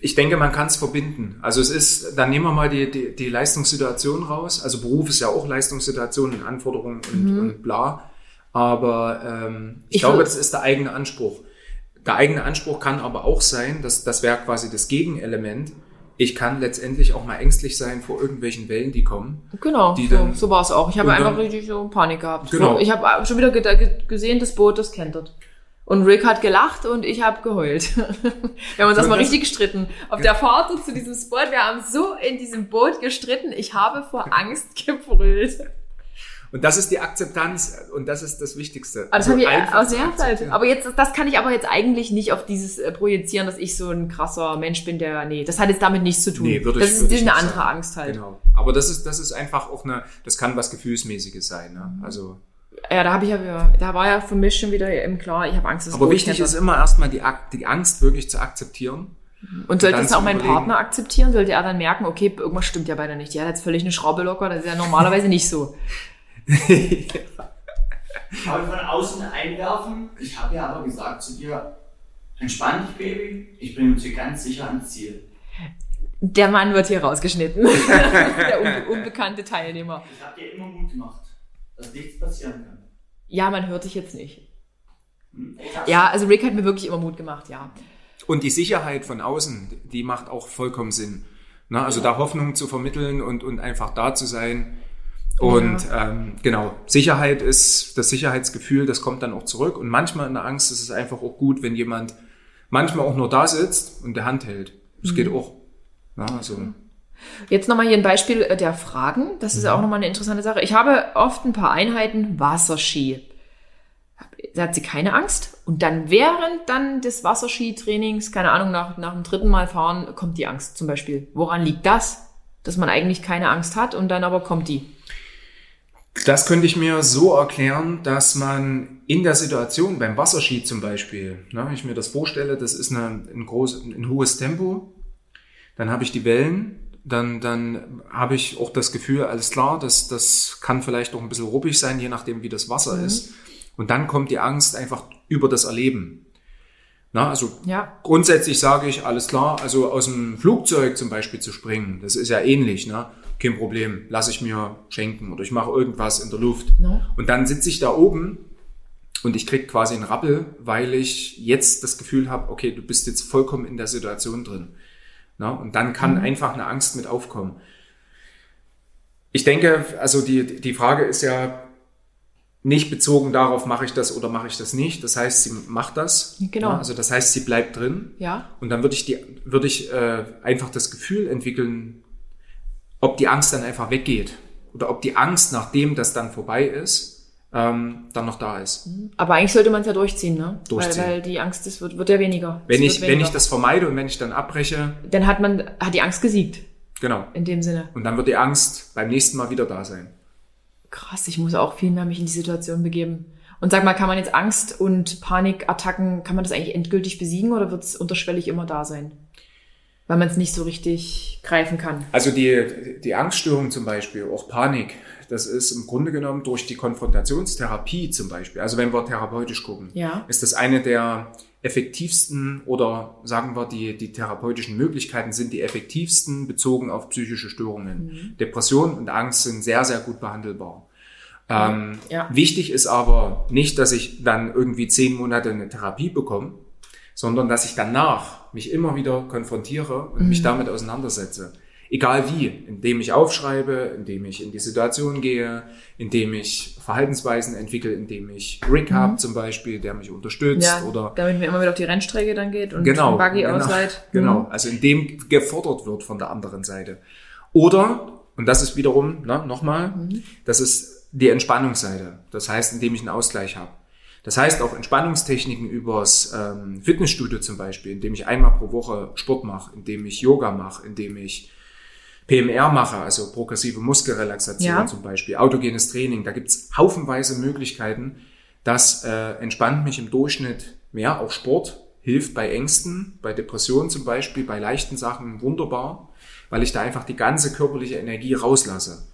Ich denke, man kann es verbinden. Also es ist, dann nehmen wir mal die, die, die Leistungssituation raus. Also Beruf ist ja auch Leistungssituation und Anforderungen und, und bla. Aber ähm, ich, Ich glaube, das ist der eigene Anspruch. Der eigene Anspruch kann aber auch sein, dass das wäre quasi das Gegenelement. Ich kann letztendlich auch mal ängstlich sein vor irgendwelchen Wellen, die kommen. Genau, Die so, so war es auch. Ich habe einfach richtig so Panik gehabt. Genau. Ich habe schon wieder ge ge gesehen, das Boot, das kentert. Und Rick hat gelacht und ich habe geheult. wir haben uns erstmal richtig gestritten. Auf der Fahrt zu diesem Spot, wir haben so in diesem Boot gestritten, ich habe vor Angst gebrüllt. Und das ist die Akzeptanz und das ist das Wichtigste. Aber das Also habe ich der Zeit. akzeptieren. Aber jetzt, das kann ich aber jetzt eigentlich nicht auf dieses äh, projizieren, dass ich so ein krasser Mensch bin, der, nee, das hat jetzt damit nichts zu tun. Nee, würde das ich, ist, würde eine andere sagen. Angst halt. Genau. Aber das ist, das ist einfach auch eine, das kann was Gefühlsmäßiges sein. Ne? Also Ja, da habe ich ja, da war ja für mich schon wieder im Klar, ich habe Angst, dass Aber es wichtig ist immer erstmal die, die Angst wirklich zu akzeptieren. Und sollte das auch mein überlegen. Partner akzeptieren? Sollte er dann merken, okay, irgendwas stimmt ja beide nicht. Die hat jetzt völlig eine Schraube locker, das ist ja normalerweise nicht so. Aber von außen einwerfen. Ich habe ja aber gesagt zu dir, entspann dich, Baby. Ich bringe uns hier ganz sicher ans Ziel. Der Mann wird hier rausgeschnitten. Der unbe unbekannte Teilnehmer. Ich habe dir immer Mut gemacht, dass nichts passieren kann. Ja, man hört dich jetzt nicht. Hm? Ja, also Rick hat mir wirklich immer Mut gemacht, ja. Und die Sicherheit von außen, die macht auch vollkommen Sinn. Na, also da Hoffnung zu vermitteln und, und einfach da zu sein. Und ähm, genau, Sicherheit ist das Sicherheitsgefühl, das kommt dann auch zurück. Und manchmal in der Angst ist es einfach auch gut, wenn jemand manchmal auch nur da sitzt und der Hand hält. Das geht auch. Na, also, Jetzt nochmal hier ein Beispiel äh, der Fragen. Das ist ja auch nochmal eine interessante Sache. Ich habe oft ein paar Einheiten Wasserski. Da hat sie keine Angst. Und dann während dann des Wasserski-Trainings, keine Ahnung, nach, nach dem dritten Mal fahren, kommt die Angst zum Beispiel. Woran liegt das? Dass man eigentlich keine Angst hat und dann aber kommt die. Das könnte ich mir so erklären, dass man in der Situation beim Wasserski zum Beispiel, ne, wenn ich mir das vorstelle, das ist eine, ein, groß, ein hohes Tempo, dann habe ich die Wellen, dann, dann habe ich auch das Gefühl, alles klar, das, das kann vielleicht auch ein bisschen ruppig sein, je nachdem, wie das Wasser ist. Und dann kommt die Angst einfach über das Erleben. Na, also Ja. grundsätzlich sage ich, alles klar, also aus dem Flugzeug zum Beispiel zu springen, das ist ja ähnlich, ne? Kein Problem, lasse ich mir schenken oder ich mache irgendwas in der Luft. No. Und dann sitze ich da oben und ich krieg quasi einen Rappel, weil ich jetzt das Gefühl habe, okay, du bist jetzt vollkommen in der Situation drin. Na? Und dann kann einfach eine Angst mit aufkommen. Ich denke, also die, die Frage ist ja nicht bezogen darauf, mache ich das oder mache ich das nicht. Das heißt, sie macht das. Genau. Ja, also das heißt, sie bleibt drin. Ja. Und dann würde ich, die, würde ich äh, einfach das Gefühl entwickeln, ob die Angst dann einfach weggeht. Oder ob die Angst, nachdem das dann vorbei ist, ähm, dann noch da ist. Aber eigentlich sollte man es ja durchziehen, ne? Durchziehen. Weil, weil die Angst ist, wird, wird ja weniger. Wenn Es ich, wird wenn ich weniger. das vermeide und wenn ich dann abbreche, Dann hat man, hat die Angst gesiegt. genau. In dem Sinne. Und dann wird die Angst beim nächsten Mal wieder da sein. Krass, ich muss auch viel mehr mich in die Situation begeben. Und sag mal, kann man jetzt Angst und Panikattacken, kann man das eigentlich endgültig besiegen oder wird es unterschwellig immer da sein? Weil man es nicht so richtig greifen kann. Also die, die Angststörung zum Beispiel, auch Panik, das ist im Grunde genommen durch die Konfrontationstherapie zum Beispiel, also wenn wir therapeutisch gucken, Ja. ist das eine der effektivsten oder sagen wir die, die therapeutischen Möglichkeiten sind die effektivsten bezogen auf psychische Störungen. Depression und Angst sind sehr, sehr gut behandelbar. Ähm, Ja. Wichtig ist aber nicht, dass ich dann irgendwie zehn Monate eine Therapie bekomme, sondern dass ich danach mich immer wieder konfrontiere und mich damit auseinandersetze. Egal wie, indem ich aufschreibe, indem ich in die Situation gehe, indem ich Verhaltensweisen entwickle, indem ich Rick habe zum Beispiel, der mich unterstützt Ja, oder damit man immer wieder auf die Rennstrecke dann geht und genau, Buggy genau, ausleiht. Genau, Mhm. also indem gefordert wird von der anderen Seite. Oder, und das ist wiederum, ne, nochmal, Mhm. das ist die Entspannungsseite. Das heißt, indem ich einen Ausgleich habe. Das heißt auch Entspannungstechniken übers ähm, Fitnessstudio zum Beispiel, indem ich einmal pro Woche Sport mache, indem ich Yoga mache, indem ich PMR mache, also progressive Muskelrelaxation Ja. zum Beispiel, autogenes Training. Da gibt's haufenweise Möglichkeiten. Das äh, entspannt mich im Durchschnitt mehr. Auch Sport hilft bei Ängsten, bei Depressionen zum Beispiel, bei leichten Sachen wunderbar, weil ich da einfach die ganze körperliche Energie rauslasse.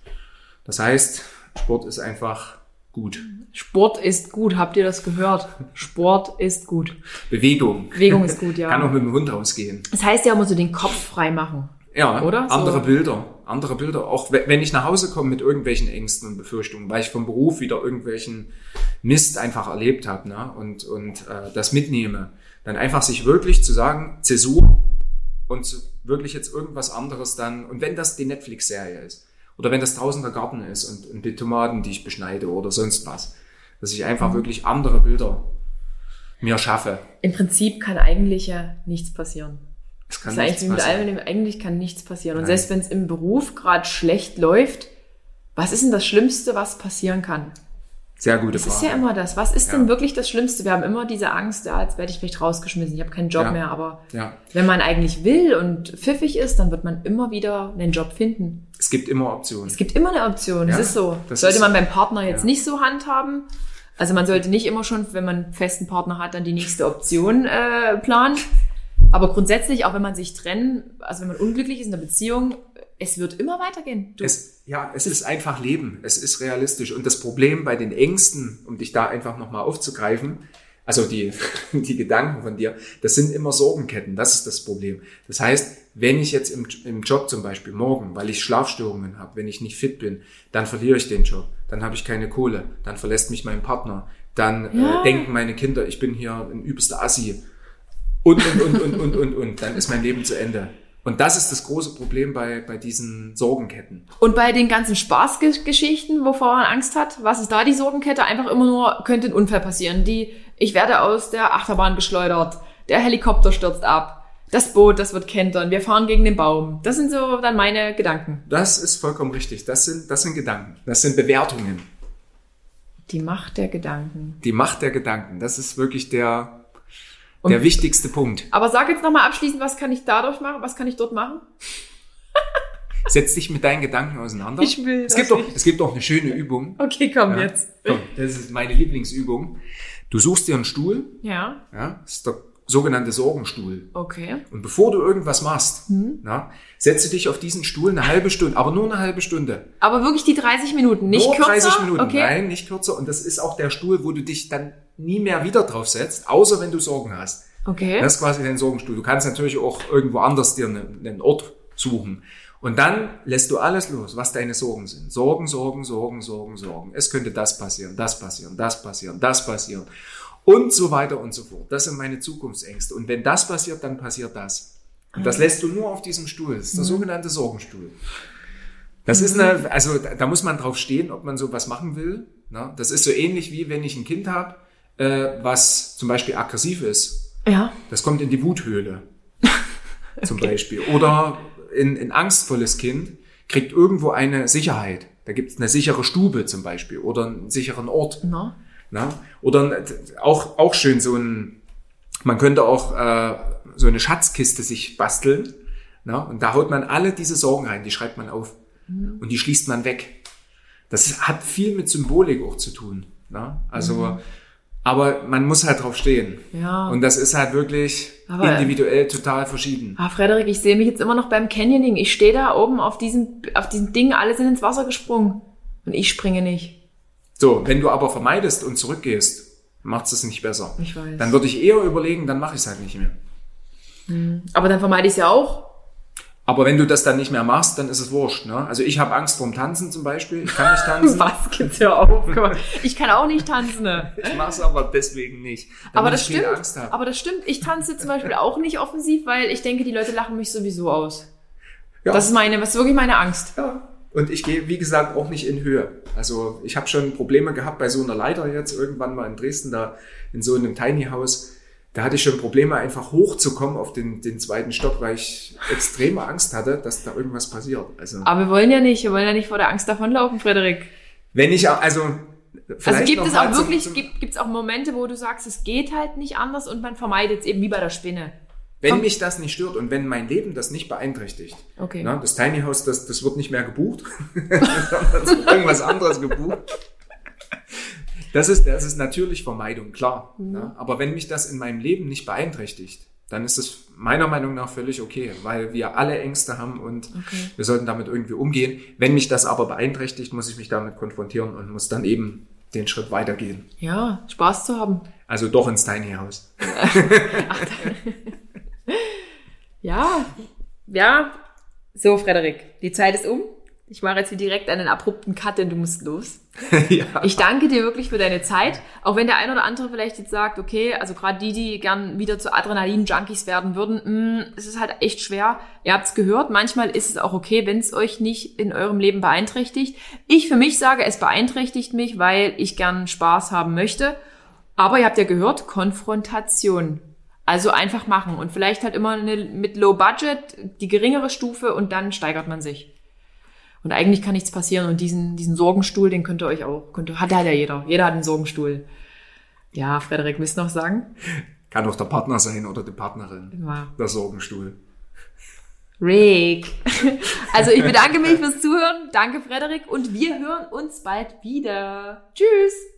Das heißt, Sport ist einfach gut. Sport ist gut, habt ihr das gehört? Sport ist gut. Bewegung. Bewegung ist gut, ja. Kann auch mit dem Hund ausgehen. Das heißt ja immer so den Kopf frei machen. Ja, Oder? So- andere Bilder. Andere Bilder. Auch we- wenn ich nach Hause komme mit irgendwelchen Ängsten und Befürchtungen, weil ich vom Beruf wieder irgendwelchen Mist einfach erlebt habe ne? und, und äh, das mitnehme, dann einfach sich wirklich zu sagen, Zäsur und wirklich jetzt irgendwas anderes dann, und wenn das die Netflix-Serie ist, oder wenn das draußen der Garten ist und, und die Tomaten, die ich beschneide oder sonst was, dass ich einfach wirklich andere Bilder mir schaffe. Im Prinzip kann eigentlich ja nichts passieren. Es Das kann eigentlich nichts mit passieren. allem, eigentlich kann nichts passieren. Und Nein. selbst wenn es im Beruf gerade schlecht läuft, was ist denn das Schlimmste, was passieren kann? Sehr gute Das Frage. ist ja immer das. Was ist Ja. denn wirklich das Schlimmste? Wir haben immer diese Angst, ja, jetzt werde ich vielleicht rausgeschmissen, ich habe keinen Job Ja. mehr. Aber Ja. wenn man eigentlich will und pfiffig ist, dann wird man immer wieder einen Job finden. Es gibt immer Optionen. Es gibt immer eine Option. Das ist so. das sollte man beim Partner jetzt nicht so handhaben. Also man sollte nicht immer schon, wenn man einen festen Partner hat, dann die nächste Option äh, planen. Aber grundsätzlich, auch wenn man sich trennen, also wenn man unglücklich ist in der Beziehung, es wird immer weitergehen. Es, ja, es ist einfach Leben. Es ist realistisch. Und das Problem bei den Ängsten, um dich da einfach nochmal aufzugreifen, also die, die Gedanken von dir, das sind immer Sorgenketten. Das ist das Problem. Das heißt, wenn ich jetzt im, im Job zum Beispiel morgen, weil ich Schlafstörungen habe, wenn ich nicht fit bin, dann verliere ich den Job. Dann habe ich keine Kohle. Dann verlässt mich mein Partner. Dann Ja. äh, denken meine Kinder, ich bin hier ein übelster Assi. Und, und, und, und, und, und, und. Dann ist mein Leben zu Ende. Und das ist das große Problem bei, bei diesen Sorgenketten. Und bei den ganzen Spaßgeschichten, wovor man Angst hat, was ist da die Sorgenkette? Einfach immer nur, könnte ein Unfall passieren. Die, ich werde aus der Achterbahn geschleudert, der Helikopter stürzt ab, das Boot, das wird kentern, wir fahren gegen den Baum. Das sind so dann meine Gedanken. Das ist vollkommen richtig. Das sind, das sind Gedanken. Das sind Bewertungen. Die Macht der Gedanken. Die Macht der Gedanken. Das ist wirklich der, Und- der wichtigste Punkt. Aber sag jetzt nochmal abschließend, was kann ich dadurch machen? Was kann ich dort machen? Setz dich mit deinen Gedanken auseinander. Ich will es gibt doch, nicht. es gibt doch eine schöne Übung. Okay, komm Ja. jetzt. Komm, das ist meine Lieblingsübung. Du suchst dir einen Stuhl. Ja, Ja, ist der sogenannte Sorgenstuhl. okay. Und bevor du irgendwas machst, Mhm. na, setze dich auf diesen Stuhl eine halbe Stunde, aber nur eine halbe Stunde. Aber wirklich die 30 Minuten, nicht Nur kürzer? 30 Minuten, Okay. nein, nicht kürzer. Und das ist auch der Stuhl, wo du dich dann nie mehr wieder drauf setzt, außer wenn du Sorgen hast. Okay. Das ist quasi dein Sorgenstuhl. Du kannst natürlich auch irgendwo anders dir einen, einen Ort suchen. Und dann lässt du alles los, was deine Sorgen sind. Sorgen, Sorgen, Sorgen, Sorgen, Sorgen. Es könnte das passieren, das passieren, das passieren, das passieren. Und so weiter und so fort. Das sind meine Zukunftsängste. Und wenn das passiert, dann passiert das. Und das lässt du nur auf diesem Stuhl. Das ist der sogenannte Sorgenstuhl. Das ist eine, also da muss man drauf stehen, ob man sowas machen will. Ne? Das ist so ähnlich wie wenn ich ein Kind habe, äh, was zum Beispiel aggressiv ist. ja. Das kommt in die Wuthöhle. Zum Beispiel. Oder ein, ein angstvolles Kind kriegt irgendwo eine Sicherheit. Da gibt es eine sichere Stube zum Beispiel oder einen sicheren Ort. Na? Na? Oder ein- auch, auch schön so ein, man könnte auch äh, so eine Schatzkiste sich basteln. Na? Und da haut man alle diese Sorgen rein, die schreibt man auf. Und die schließt man weg. Das hat viel mit Symbolik auch zu tun. Na? Also, aber man muss halt drauf stehen. Ja. Und das ist halt wirklich Aber- individuell total verschieden. Ah, Frederik, ich sehe mich jetzt immer noch beim Canyoning. Ich stehe da oben auf diesem, auf diesem Ding, alle sind ins Wasser gesprungen. Und ich springe nicht. So, wenn du aber vermeidest und zurückgehst, macht es nicht besser. Ich weiß. Dann würde ich eher überlegen, dann mache ich es halt nicht mehr. Aber dann vermeide ich es ja auch. Aber wenn du das dann nicht mehr machst, dann ist es wurscht. Ne? Also ich habe Angst vorm Tanzen zum Beispiel. Ich kann nicht tanzen. Was gibt's ja auf? Mal, Ich kann auch nicht tanzen. ne? ich mache es aber deswegen nicht. Aber das stimmt. Aber das stimmt. Ich tanze zum Beispiel auch nicht offensiv, weil ich denke, die Leute lachen mich sowieso aus. Ja. Das ist meine, das ist wirklich meine Angst. ja. Und ich gehe, wie gesagt, auch nicht in Höhe. Also ich habe schon Probleme gehabt bei so einer Leiter jetzt irgendwann mal in Dresden, da in so einem Tiny House. Da hatte ich schon Probleme, einfach hochzukommen auf den, den zweiten Stock, weil ich extreme Angst hatte, dass da irgendwas passiert. Also Aber wir wollen ja nicht, wir wollen ja nicht vor der Angst davonlaufen, Frederik. wenn ich, auch- also Also vielleicht gibt noch es auch zum- wirklich, zum- gibt es auch Momente, wo du sagst, es geht halt nicht anders und man vermeidet es eben wie bei der Spinne. Wenn Komm. mich das nicht stört und wenn mein Leben das nicht beeinträchtigt, Okay. ne, das Tiny House, das, das wird nicht mehr gebucht, sondern irgendwas anderes gebucht. Das ist, das ist natürlich Vermeidung, klar. Mhm. Ne? Aber wenn mich das in meinem Leben nicht beeinträchtigt, dann ist es meiner Meinung nach völlig okay, weil wir alle Ängste haben und Okay. wir sollten damit irgendwie umgehen. Wenn mich das aber beeinträchtigt, muss ich mich damit konfrontieren und muss dann eben den Schritt weitergehen. Ja, Spaß zu haben. Also doch ins Tiny House. Ja, ja. So, Frederik, die Zeit ist um. Ich mache jetzt hier direkt einen abrupten Cut, denn du musst los. ja. Ich danke dir wirklich für deine Zeit. Auch wenn der ein oder andere vielleicht jetzt sagt, okay, also gerade die, die gern wieder zu Adrenalin-Junkies werden würden, mh, es ist halt echt schwer. Ihr habt's gehört, manchmal ist es auch okay, wenn es euch nicht in eurem Leben beeinträchtigt. Ich für mich sage, es beeinträchtigt mich, weil ich gern Spaß haben möchte. Aber ihr habt ja gehört, Konfrontation. Also einfach machen und vielleicht halt immer eine, mit Low Budget die geringere Stufe und dann steigert man sich. Und eigentlich kann nichts passieren. Und diesen, diesen Sorgenstuhl, den könnt ihr euch auch, könnt ihr, hat ja jeder. Jeder hat einen Sorgenstuhl. Ja, Frederik, willst du noch sagen? Kann auch der Partner sein oder die Partnerin. Ja. Der Sorgenstuhl. Rick. Also ich bedanke mich fürs Zuhören. Danke, Frederik. Und wir hören uns bald wieder. Tschüss.